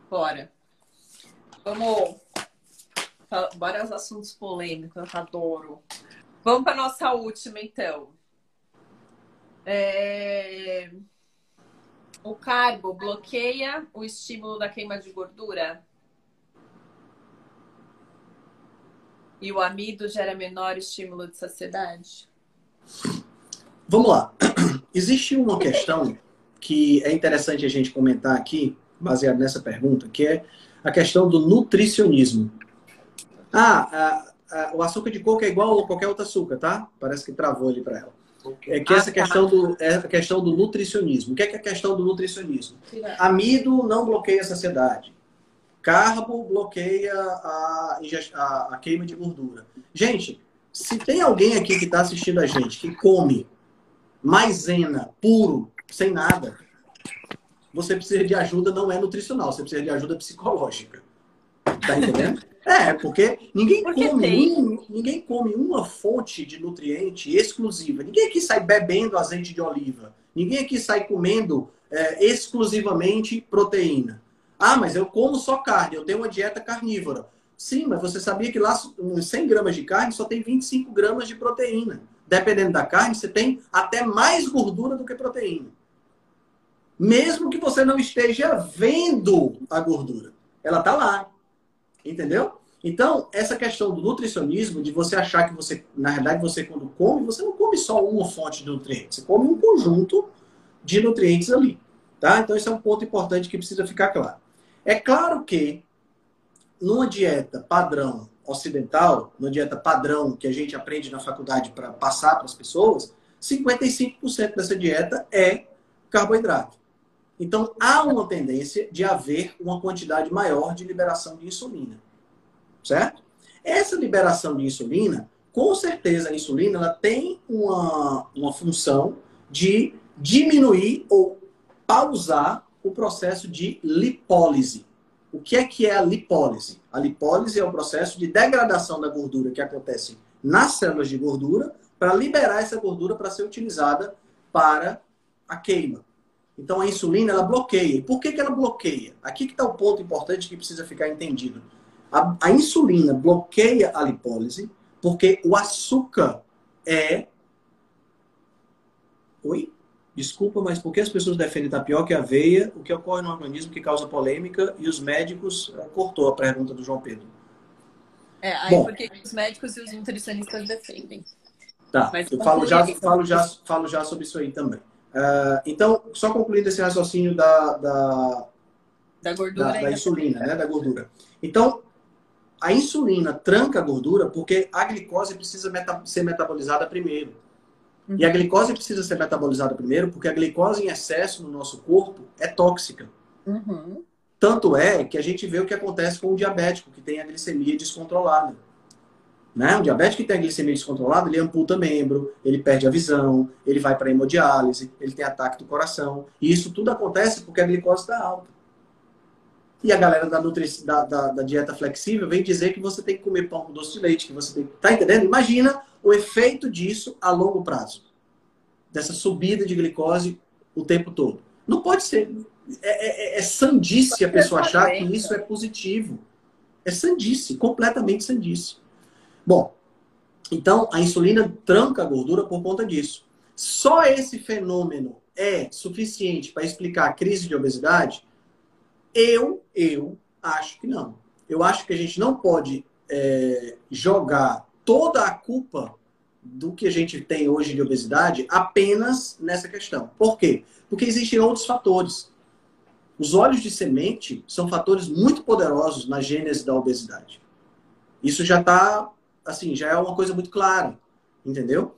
Bora. Vamos. Aos assuntos polêmicos, adoro. Vamos para nossa última, então. É... O carbo bloqueia o estímulo da queima de gordura? E o amido gera menor estímulo de saciedade? Vamos lá. <clears throat> Existe uma questão que é interessante a gente comentar aqui, baseado nessa pergunta, que é a questão do nutricionismo. Ah, a, a, o açúcar de coco é igual a qualquer outro açúcar, tá? Parece que travou ali para ela. É que essa questão do, é a questão do nutricionismo. O que é, que é a questão do nutricionismo? Amido não bloqueia a saciedade. Carbo bloqueia a, a, a queima de gordura. Gente, se tem alguém aqui que está assistindo a gente que come maisena puro, sem nada, você precisa de ajuda, não é nutricional, você precisa de ajuda psicológica. Tá entendendo? É, porque ninguém Porque come um, ninguém come uma fonte de nutriente exclusiva. Ninguém aqui sai bebendo azeite de oliva. Ninguém aqui sai comendo é, exclusivamente proteína. Ah, mas eu como só carne, eu tenho uma dieta carnívora. Sim, mas você sabia que lá uns 100 gramas de carne só tem 25 gramas de proteína. Dependendo da carne, você tem até mais gordura do que proteína. Mesmo que você não esteja vendo a gordura. Ela está lá. Entendeu? Então, essa questão do nutricionismo, de você achar que você, na verdade, você quando come, você não come só uma fonte de nutrientes, você come um conjunto de nutrientes ali. Tá? Então, esse é um ponto importante que precisa ficar claro. É claro que numa dieta padrão ocidental, numa dieta padrão que a gente aprende na faculdade para passar para as pessoas, 55% dessa dieta é carboidrato. Então, há uma tendência de haver uma quantidade maior de liberação de insulina. Certo? Essa liberação de insulina, com certeza a insulina ela tem uma, uma função de diminuir ou pausar o processo de lipólise. O que é que é a lipólise? A lipólise é o processo de degradação da gordura que acontece nas células de gordura para liberar essa gordura para ser utilizada para a queima. Então a insulina ela bloqueia. Por que, que ela bloqueia? Aqui que está o ponto importante que precisa ficar entendido. A, a insulina bloqueia a lipólise porque o açúcar é. Oi? Desculpa, mas por que as pessoas defendem tapioca e aveia? O que ocorre no organismo que causa polêmica e os médicos. eh, Cortou a pergunta do João Pedro. É, aí Bom. porque os médicos e os nutricionistas defendem. Tá, Mas eu falo já, falo, já, falo já sobre isso aí também. Uh, então, só concluindo esse raciocínio da, da, da gordura da, da insulina, né? Da gordura. Então, a insulina tranca a gordura porque a glicose precisa meta ser metabolizada primeiro. Uhum. E a glicose precisa ser metabolizada primeiro porque a glicose em excesso no nosso corpo é tóxica. Uhum. Tanto é que a gente vê o que acontece com o diabético, que tem a glicemia descontrolada. Né? O diabético que tem a glicemia descontrolada, ele amputa membro, ele perde a visão, ele vai para hemodiálise, ele tem ataque do coração. E isso tudo acontece porque a glicose está alta. E a galera da, nutri... da, da, da, dieta flexível vem dizer que você tem que comer pão com doce de leite, que você tem Tá entendendo? Imagina o efeito disso a longo prazo. Dessa subida de glicose o tempo todo. Não pode ser. É, é, é sandice a pessoa achar que isso é positivo. É sandice, completamente sandice. Bom, então a insulina tranca a gordura por conta disso. Só esse fenômeno é suficiente para explicar a crise de obesidade? Eu, eu acho que não. Eu acho que a gente não pode é, jogar toda a culpa do que a gente tem hoje de obesidade apenas nessa questão. Por quê? Porque existem outros fatores. Os óleos de semente são fatores muito poderosos na gênese da obesidade. Isso já está assim, já é uma coisa muito clara, entendeu?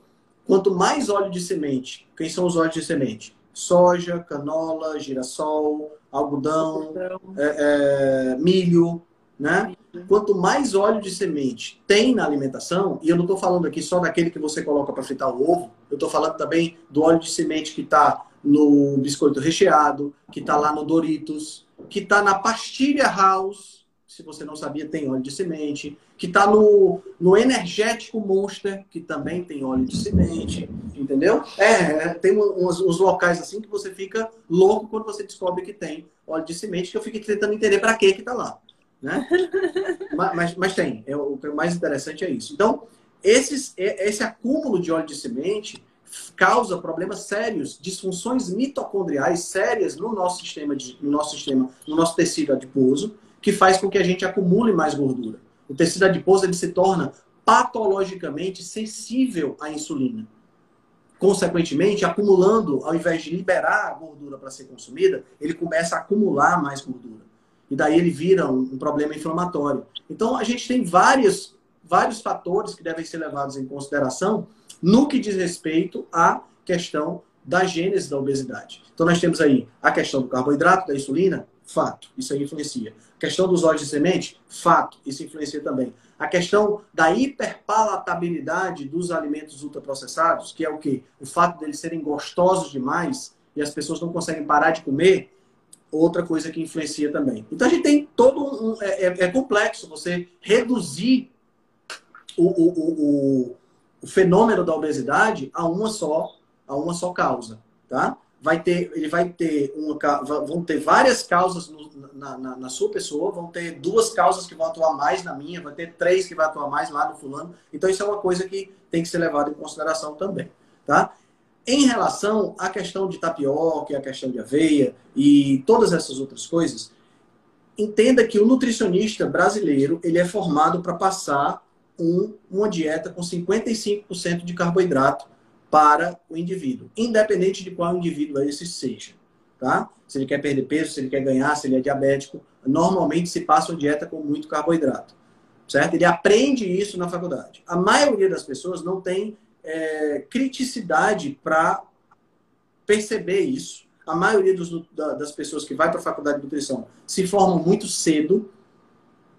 Quanto mais óleo de semente, quem são os óleos de semente? Soja, canola, girassol, algodão, é, é, milho, né? Quanto mais óleo de semente tem na alimentação, e eu não estou falando aqui só daquele que você coloca para fritar o ovo, eu estou falando também do óleo de semente que está no biscoito recheado, que está lá no Doritos, que está na pastilha House, se você não sabia, tem óleo de semente, que está no, no energético Monster, que também tem óleo de semente, entendeu? É, é tem uns, uns, locais assim que você fica louco quando você descobre que tem óleo de semente, que eu fico tentando entender para que que está lá, né? <laughs> mas, mas, mas, tem, é, o, o mais interessante é isso. Então, esses, esse acúmulo de óleo de semente causa problemas sérios, disfunções mitocondriais sérias no nosso sistema, de, no nosso sistema, no nosso tecido adiposo, que faz com que a gente acumule mais gordura. O tecido adiposo ele se torna patologicamente sensível à insulina. Consequentemente, acumulando, ao invés de liberar a gordura para ser consumida, ele começa a acumular mais gordura. E daí ele vira um, um problema inflamatório. Então, a gente tem vários, vários fatores que devem ser levados em consideração no que diz respeito à questão da gênese da obesidade. Então, nós temos aí a questão do carboidrato, da insulina, fato, isso aí influencia questão dos óleos de semente, fato, isso influencia também. A questão da hiperpalatabilidade dos alimentos ultraprocessados, que é o quê? O fato deles serem gostosos demais e as pessoas não conseguem parar de comer, outra coisa que influencia também. Então a gente tem todo um. É, é, é complexo você reduzir o, o, o, o, fenômeno da obesidade a uma só, a uma só causa. Tá? Vai ter, ele vai ter uma, vão ter várias causas no, na, na, na, sua pessoa, vão ter duas causas que vão atuar mais na minha, vai ter três que vão atuar mais lá no fulano. Então isso é uma coisa que tem que ser levada em consideração também, tá? Em relação à questão de tapioca, a questão de aveia e todas essas outras coisas, entenda que o nutricionista brasileiro ele é formado para passar um, uma dieta com 55% de carboidrato para o indivíduo, independente de qual indivíduo esse seja. Tá? Se ele quer perder peso, se ele quer ganhar, se ele é diabético, normalmente se passa uma dieta com muito carboidrato. Certo? Ele aprende isso na faculdade. A maioria das pessoas não tem é, criticidade para perceber isso. A maioria dos, das pessoas que vai para a faculdade de nutrição se formam muito cedo.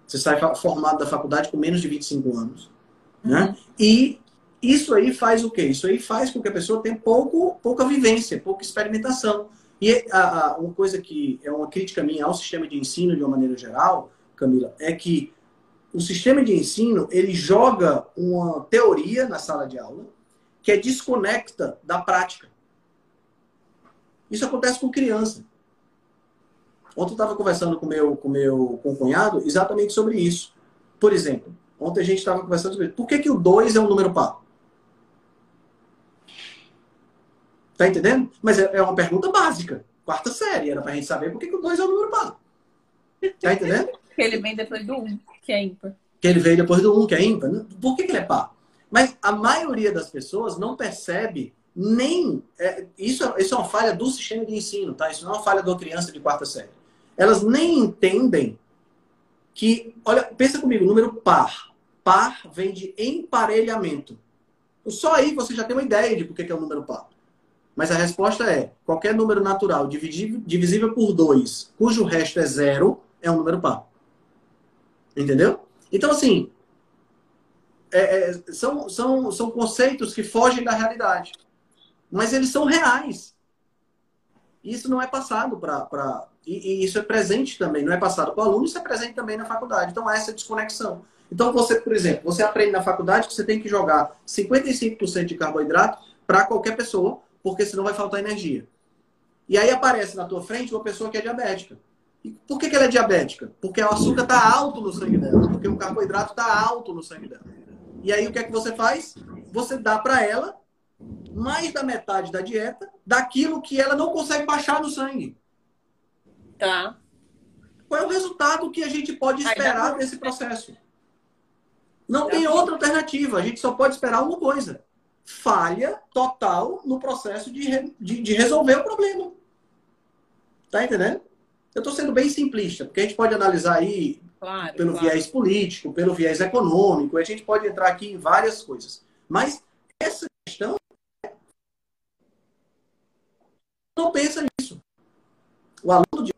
Você sai formado da faculdade com menos de 25 anos. Né? Uhum. E isso aí faz o quê? Isso aí faz com que a pessoa tenha pouco, pouca vivência, pouca experimentação. E a, a, uma coisa que é uma crítica minha ao sistema de ensino de uma maneira geral, Camila, é que o sistema de ensino ele joga uma teoria na sala de aula que é desconecta da prática. Isso acontece com criança. Ontem eu estava conversando com meu, com meu com cunhado exatamente sobre isso. Por exemplo, ontem a gente estava conversando sobre por que, que o 2 é um número par? Tá entendendo? Mas é, é uma pergunta básica. Quarta série. Era pra gente saber por que, o 2 é o número par. Tá entendendo? que ele vem depois do 1, um, que é ímpar. Que ele veio depois do 1, um, que é ímpar. Por que, que ele é par? Mas a maioria das pessoas não percebe nem. É, isso, isso é uma falha do sistema de ensino, tá? Isso não é uma falha uma criança de quarta série. Elas nem entendem que. Olha, pensa comigo, número par. Par vem de emparelhamento. Só aí você já tem uma ideia de por que é o número par. Mas a resposta é: qualquer número natural divisível, por 2, cujo resto é zero, é um número par. Entendeu? Então, assim, é, é, são, são, são conceitos que fogem da realidade. Mas eles são reais. Isso não é passado para. E, e, isso é presente também, não é passado para o aluno, isso é presente também na faculdade. Então, há essa desconexão. Então, você, por exemplo, você aprende na faculdade que você tem que jogar 55% de carboidrato para qualquer pessoa porque senão vai faltar energia. E aí aparece na tua frente uma pessoa que é diabética. E por que, que ela é diabética? Porque o açúcar está alto no sangue dela, porque o carboidrato está alto no sangue dela. E aí o que é que você faz? Você dá para ela mais da metade da dieta daquilo que ela não consegue baixar no sangue. Tá. Qual é o resultado que a gente pode esperar desse processo? Não tem outra alternativa. A gente só pode esperar uma coisa falha total no processo de, de, de resolver o problema. Tá entendendo? Eu estou sendo bem simplista, porque a gente pode analisar aí claro, pelo claro. viés político, pelo viés econômico, a gente pode entrar aqui em várias coisas. Mas essa questão não pensa nisso. O aluno de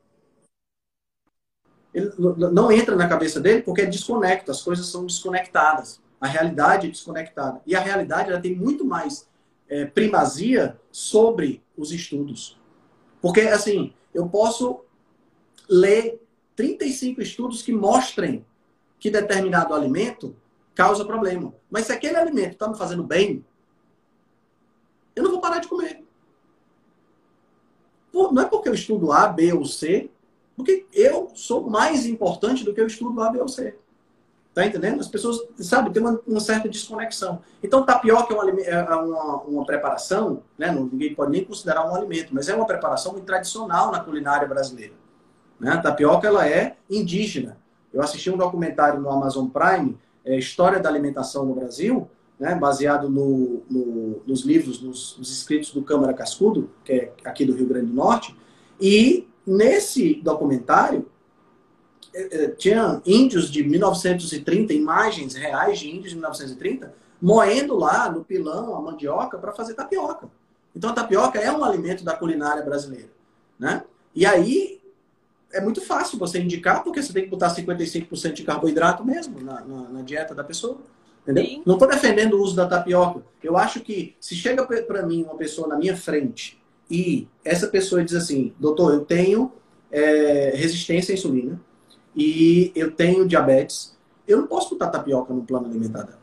ele não entra na cabeça dele porque é desconecto, as coisas são desconectadas. A realidade é desconectada. E a realidade ela tem muito mais é, primazia sobre os estudos. Porque, assim, eu posso ler 35 estudos que mostrem que determinado alimento causa problema. Mas se aquele alimento está me fazendo bem, eu não vou parar de comer. Não é porque eu estudo A, B ou C, porque eu sou mais importante do que eu estudo A, B ou C. Tá entendendo? As pessoas, sabe, tem uma, uma certa desconexão. Então, tapioca é uma, é uma, uma preparação, né? ninguém pode nem considerar um alimento, mas é uma preparação muito tradicional na culinária brasileira. Né? A tapioca ela é indígena. Eu assisti um documentário no Amazon Prime, é, História da Alimentação no Brasil, né? baseado no, no, nos livros, nos, nos escritos do Câmara Cascudo, que é aqui do Rio Grande do Norte. E nesse documentário, é, é, tinha índios de 1930, imagens reais de índios de 1930, moendo lá no pilão a mandioca para fazer tapioca. Então a tapioca é um alimento da culinária brasileira. Né? E aí é muito fácil você indicar, porque você tem que botar 55% de carboidrato mesmo na, na, na dieta da pessoa. Entendeu? Não estou defendendo o uso da tapioca. Eu acho que se chega para mim uma pessoa na minha frente e essa pessoa diz assim, doutor, eu tenho é, resistência à insulina, e eu tenho diabetes, eu não posso botar tapioca no plano alimentar dela.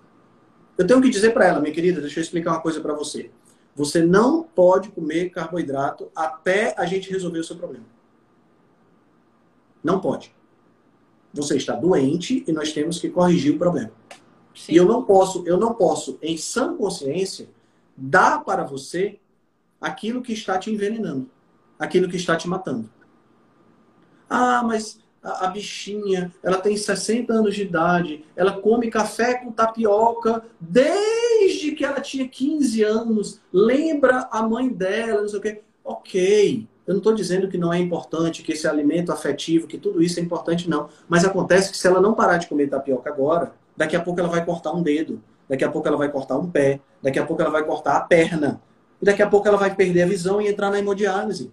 Eu tenho que dizer para ela, minha querida, deixa eu explicar uma coisa para você. Você não pode comer carboidrato até a gente resolver o seu problema. Não pode. Você está doente e nós temos que corrigir o problema. Sim. E eu não posso, eu não posso, em sã consciência, dar para você aquilo que está te envenenando, aquilo que está te matando. Ah, mas a, a, bichinha, ela tem 60 anos de idade, ela come café com tapioca desde que ela tinha 15 anos, lembra a mãe dela, não sei o quê. Ok, eu não estou dizendo que não é importante, que esse alimento afetivo, que tudo isso é importante, não. Mas acontece que se ela não parar de comer tapioca agora, daqui a pouco ela vai cortar um dedo, daqui a pouco ela vai cortar um pé, daqui a pouco ela vai cortar a perna, e daqui a pouco ela vai perder a visão e entrar na hemodiálise.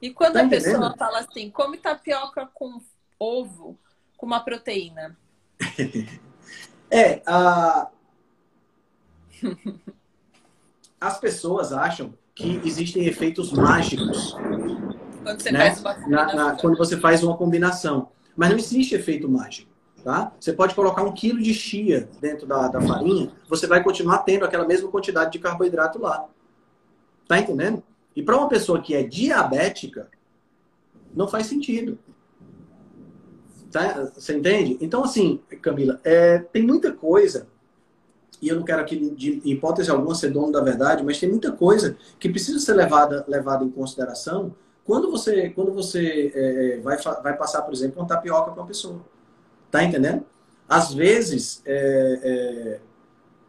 E quando tá a pessoa fala assim, come tapioca com ovo, com uma proteína? <laughs> é, a... <laughs> as pessoas acham que existem efeitos mágicos. Quando você, né? faz, uma na, na, quando você faz uma combinação. Mas não existe efeito mágico. Tá? Você pode colocar um quilo de chia dentro da, da farinha, você vai continuar tendo aquela mesma quantidade de carboidrato lá. Tá entendendo? E para uma pessoa que é diabética, não faz sentido. Tá? Você entende? Então, assim, Camila, é, tem muita coisa, e eu não quero aqui, de hipótese alguma, ser dono da verdade, mas tem muita coisa que precisa ser levada, levada em consideração quando você, quando você é, vai, vai passar, por exemplo, uma tapioca para uma pessoa. Tá entendendo? Às vezes, é, é,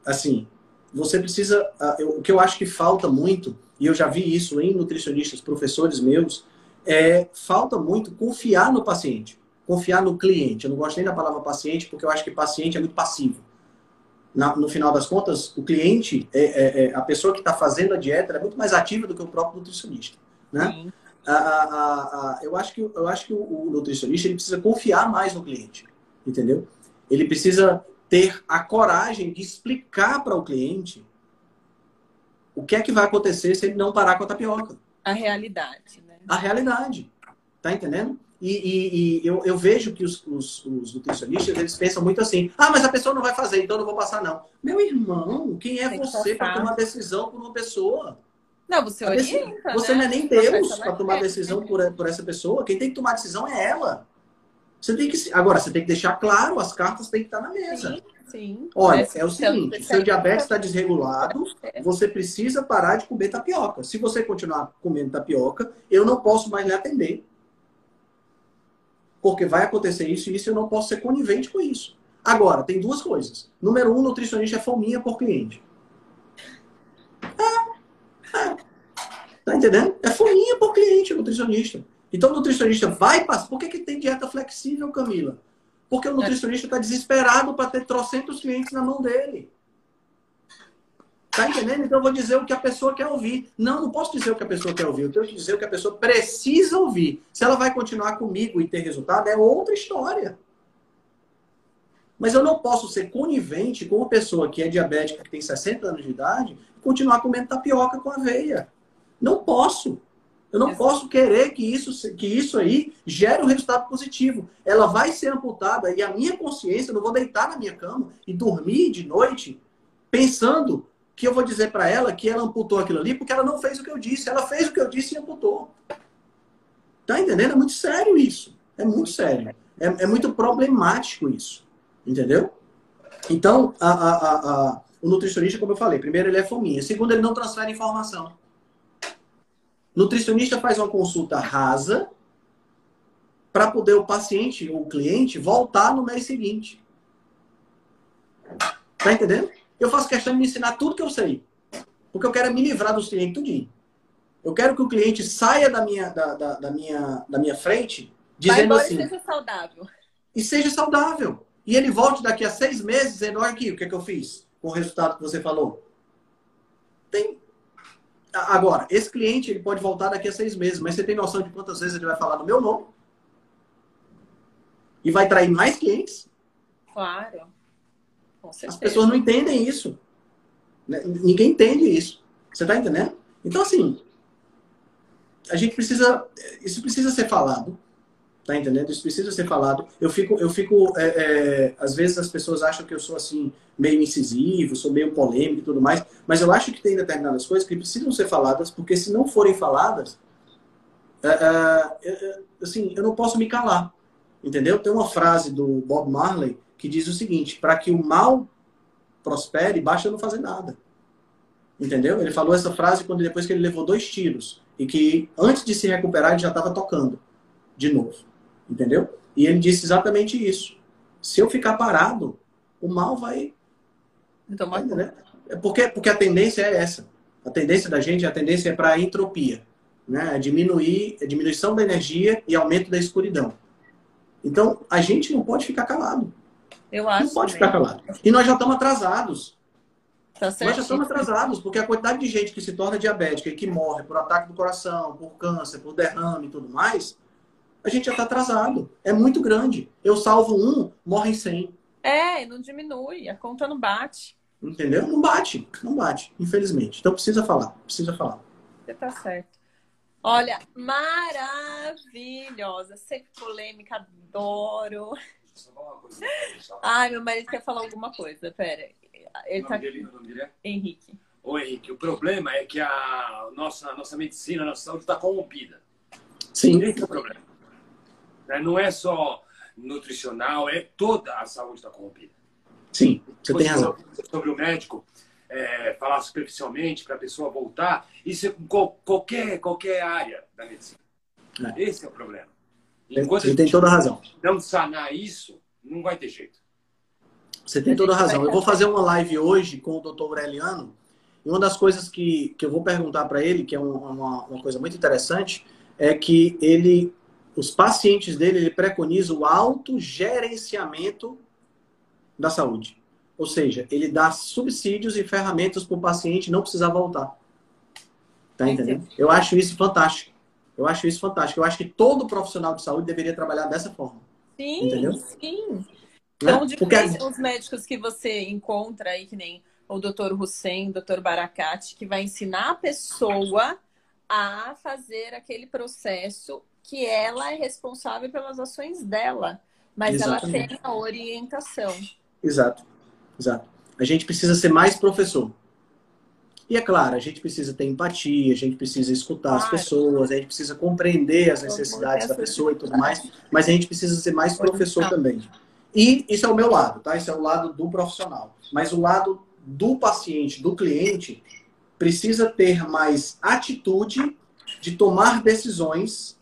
assim, você precisa. O que eu acho que falta muito, e eu já vi isso em nutricionistas, professores meus, é falta muito confiar no paciente, confiar no cliente. Eu não gosto nem da palavra paciente, porque eu acho que paciente é muito passivo. Na, no final das contas, o cliente, é, é, é a pessoa que está fazendo a dieta, é muito mais ativa do que o próprio nutricionista. Né? A, a, a, eu acho que, eu acho que o, o nutricionista ele precisa confiar mais no cliente, entendeu? Ele precisa ter a coragem de explicar para o cliente o que é que vai acontecer se ele não parar com a tapioca. A realidade, né? A realidade. Tá entendendo? E, e, e eu, eu, vejo que os, os, os, nutricionistas, eles pensam muito assim, ah, mas a pessoa não vai fazer, então eu não vou passar, não. Meu irmão, quem é Tem você para tomar decisão por uma pessoa? Não, você orienta, Você né? não é nem Deus para tomar decisão por, por essa pessoa. Quem tem que tomar decisão é ela. Você tem que agora você tem que deixar claro, as cartas têm que estar na mesa. Sim, sim. Olha, é o seguinte, seu diabetes está desregulado, <laughs> você precisa parar de comer tapioca. Se você continuar comendo tapioca, eu não posso mais lhe atender. Porque vai acontecer isso e isso eu não posso ser conivente com isso. Agora, tem duas coisas. Número um, nutricionista é fominha por cliente. É, é. Tá entendendo? É fominha por cliente, nutricionista. Então o nutricionista vai passar. Por que, que tem dieta flexível, Camila? Porque o é. nutricionista está desesperado para ter trocentos clientes na mão dele. Tá entendendo? Então eu vou dizer o que a pessoa quer ouvir. Não, não posso dizer o que a pessoa quer ouvir. Eu tenho que dizer o que a pessoa precisa ouvir. Se ela vai continuar comigo e ter resultado, é outra história. Mas eu não posso ser conivente com uma pessoa que é diabética, que tem 60 anos de idade, e continuar comendo tapioca com aveia. Não posso. Eu não posso querer que isso, que isso aí gere um resultado positivo. Ela vai ser amputada e a minha consciência, eu não vou deitar na minha cama e dormir de noite pensando que eu vou dizer para ela que ela amputou aquilo ali porque ela não fez o que eu disse. Ela fez o que eu disse e amputou. Tá entendendo? É muito sério isso. É muito sério. É, é muito problemático isso. Entendeu? Então, a, a, a, o nutricionista, como eu falei, primeiro ele é fominha. Segundo, ele não transfere informação. Nutricionista faz uma consulta rasa para poder o paciente ou o cliente voltar no mês seguinte. Tá entendendo? Eu faço questão de me ensinar tudo que eu sei. Porque eu quero me livrar dos clientes tudinho. Eu quero que o cliente saia da minha, da, da, da minha, da minha frente dizendo assim. E seja saudável. E seja saudável. E ele volte daqui a seis meses dizendo: olha aqui, o que, é que eu fiz com o resultado que você falou. Tem, Agora, esse cliente ele pode voltar daqui a seis meses, mas você tem noção de quantas vezes ele vai falar do meu nome? E vai trair mais clientes? Claro. As pessoas não entendem isso. Né? Ninguém entende isso. Você está entendendo? Então, assim, a gente precisa. Isso precisa ser falado. Tá entendendo? Isso precisa ser falado. Eu fico, eu fico, é, é, às vezes as pessoas acham que eu sou assim meio incisivo, sou meio polêmico e tudo mais, mas eu acho que tem determinadas coisas que precisam ser faladas, porque se não forem faladas, é, é, é assim, eu não posso me calar, entendeu? Tem uma frase do Bob Marley que diz o seguinte: para que o mal prospere, basta não fazer nada. Entendeu? Ele falou essa frase quando depois que ele levou dois tiros e que antes de se recuperar ele já estava tocando de novo. Entendeu? E ele disse exatamente isso. Se eu ficar parado, o mal vai. Então, vai né? É porque, porque a tendência é essa. A tendência da gente, a tendência é para a entropia. Né? É diminuir, é diminuição da energia e aumento da escuridão. Então, a gente não pode ficar calado. Eu acho. Não pode ficar calado. E nós já estamos atrasados. Tá nós já estamos atrasados, porque a quantidade de gente que se torna diabética e que morre por ataque do coração, por câncer, por derrame e tudo mais, a gente já está atrasado. É muito grande. Eu salvo um, morrem 100. É, não diminui, a conta não bate. Entendeu? Não bate, não bate, infelizmente. Então precisa falar, precisa falar. Você tá certo. Olha, maravilhosa, sempre polêmica, adoro. Ai, meu marido quer falar alguma coisa, pera. Ele tá... Dele, é? Henrique. Ô, Henrique, o problema é que a nossa, a nossa medicina, a nossa saúde está corrompida. Sim. Esse é o problema. Né? Não é só nutricional, é toda a saúde está corrompida. Sim, você tem razão. Sobre o médico, é, falar superficialmente para a pessoa voltar, isso é com qualquer, qualquer área da medicina. É. Esse é o problema. Enquanto você tem toda a razão. Não sanar isso, não vai ter jeito. Você tem toda a razão. Eu vou fazer uma live hoje com o Dr. Aureliano. E uma das coisas que, que eu vou perguntar para ele, que é uma, uma coisa muito interessante, é que ele, os pacientes dele, ele preconiza o autogerenciamento da saúde. Ou seja, ele dá subsídios e ferramentas para o paciente não precisar voltar. Tá entendendo? Eu acho isso fantástico. Eu acho isso fantástico. Eu acho que todo profissional de saúde deveria trabalhar dessa forma. Sim, entendeu? sim. Então, de Porque... os médicos que você encontra aí, que nem o doutor Hussein, o doutor Baracate, que vai ensinar a pessoa a fazer aquele processo que ela é responsável pelas ações dela, mas Exatamente. ela tem a orientação. Exato, exato. A gente precisa ser mais professor. E é claro, a gente precisa ter empatia, a gente precisa escutar claro. as pessoas, a gente precisa compreender as necessidades da pessoa e tudo mais, mas a gente precisa ser mais professor também. E isso é o meu lado, tá? Isso é o lado do profissional. Mas o lado do paciente, do cliente, precisa ter mais atitude de tomar decisões,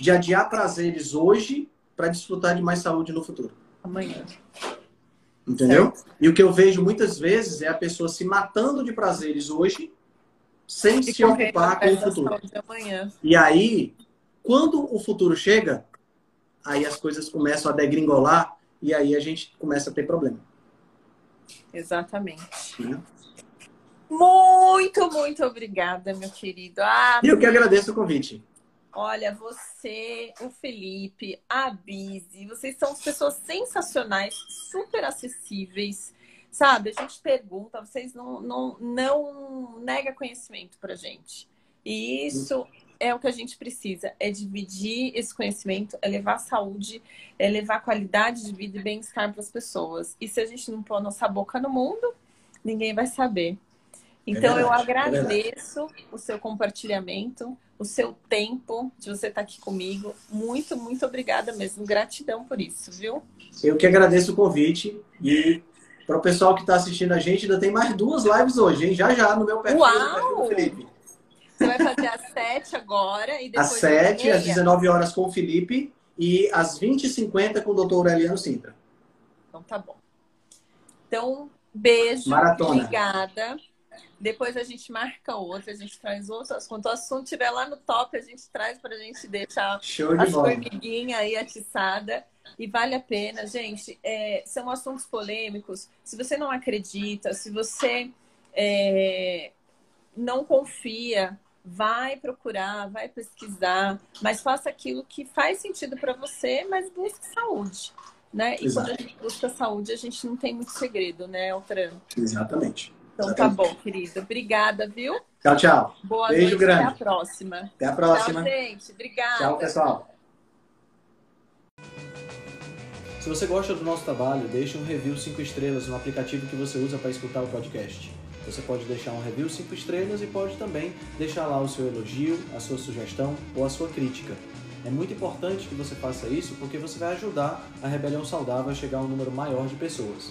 de adiar prazeres hoje para desfrutar de mais saúde no futuro. Amanhã. Entendeu? Certo. E o que eu vejo muitas vezes é a pessoa se matando de prazeres hoje, sem e se ocupar com o futuro. E aí, quando o futuro chega, aí as coisas começam a degringolar e aí a gente começa a ter problema. Exatamente. Né? Muito, muito obrigada, meu querido. Ah, eu que agradeço o convite. Olha, você, o Felipe, a Bizi, vocês são pessoas sensacionais, super acessíveis, sabe? A gente pergunta, vocês não, não, não nega conhecimento pra gente. E isso é o que a gente precisa, é dividir esse conhecimento, é levar saúde, é levar qualidade de vida e bem-estar para as pessoas. E se a gente não pôr a nossa boca no mundo, ninguém vai saber. Então, é verdade, eu agradeço é o seu compartilhamento, o seu tempo de você estar aqui comigo. Muito, muito obrigada mesmo. Gratidão por isso, viu? Eu que agradeço o convite. E para o pessoal que está assistindo a gente, ainda tem mais duas lives hoje, hein? Já já no meu perfil, Uau! Felipe. Você vai fazer às 7 agora e depois. Às 7, às 19 horas com o Felipe e às 20h50 com o Dr. Aureliano Sintra. Então tá bom. Então, beijo. Maratona. Obrigada. Depois a gente marca outra, a gente traz outras. Quando o assunto estiver lá no top, a gente traz para a gente deixar Show as formiguinhas aí atiçada. E vale a pena, gente. É, são assuntos polêmicos. Se você não acredita, se você é, não confia, vai procurar, vai pesquisar, mas faça aquilo que faz sentido para você, mas busque saúde. Né? E Exato. quando a gente busca saúde, a gente não tem muito segredo, né, Altran? Exatamente. Então tá bom, querido. Obrigada, viu? Tchau, tchau. Boa Beijo noite. grande. Até a próxima. Até a próxima. Tchau, gente. Obrigada. Tchau, pessoal. Se você gosta do nosso trabalho, deixe um review 5 estrelas no aplicativo que você usa para escutar o podcast. Você pode deixar um review 5 estrelas e pode também deixar lá o seu elogio, a sua sugestão ou a sua crítica. É muito importante que você faça isso porque você vai ajudar a Rebelião Saudável a chegar a um número maior de pessoas.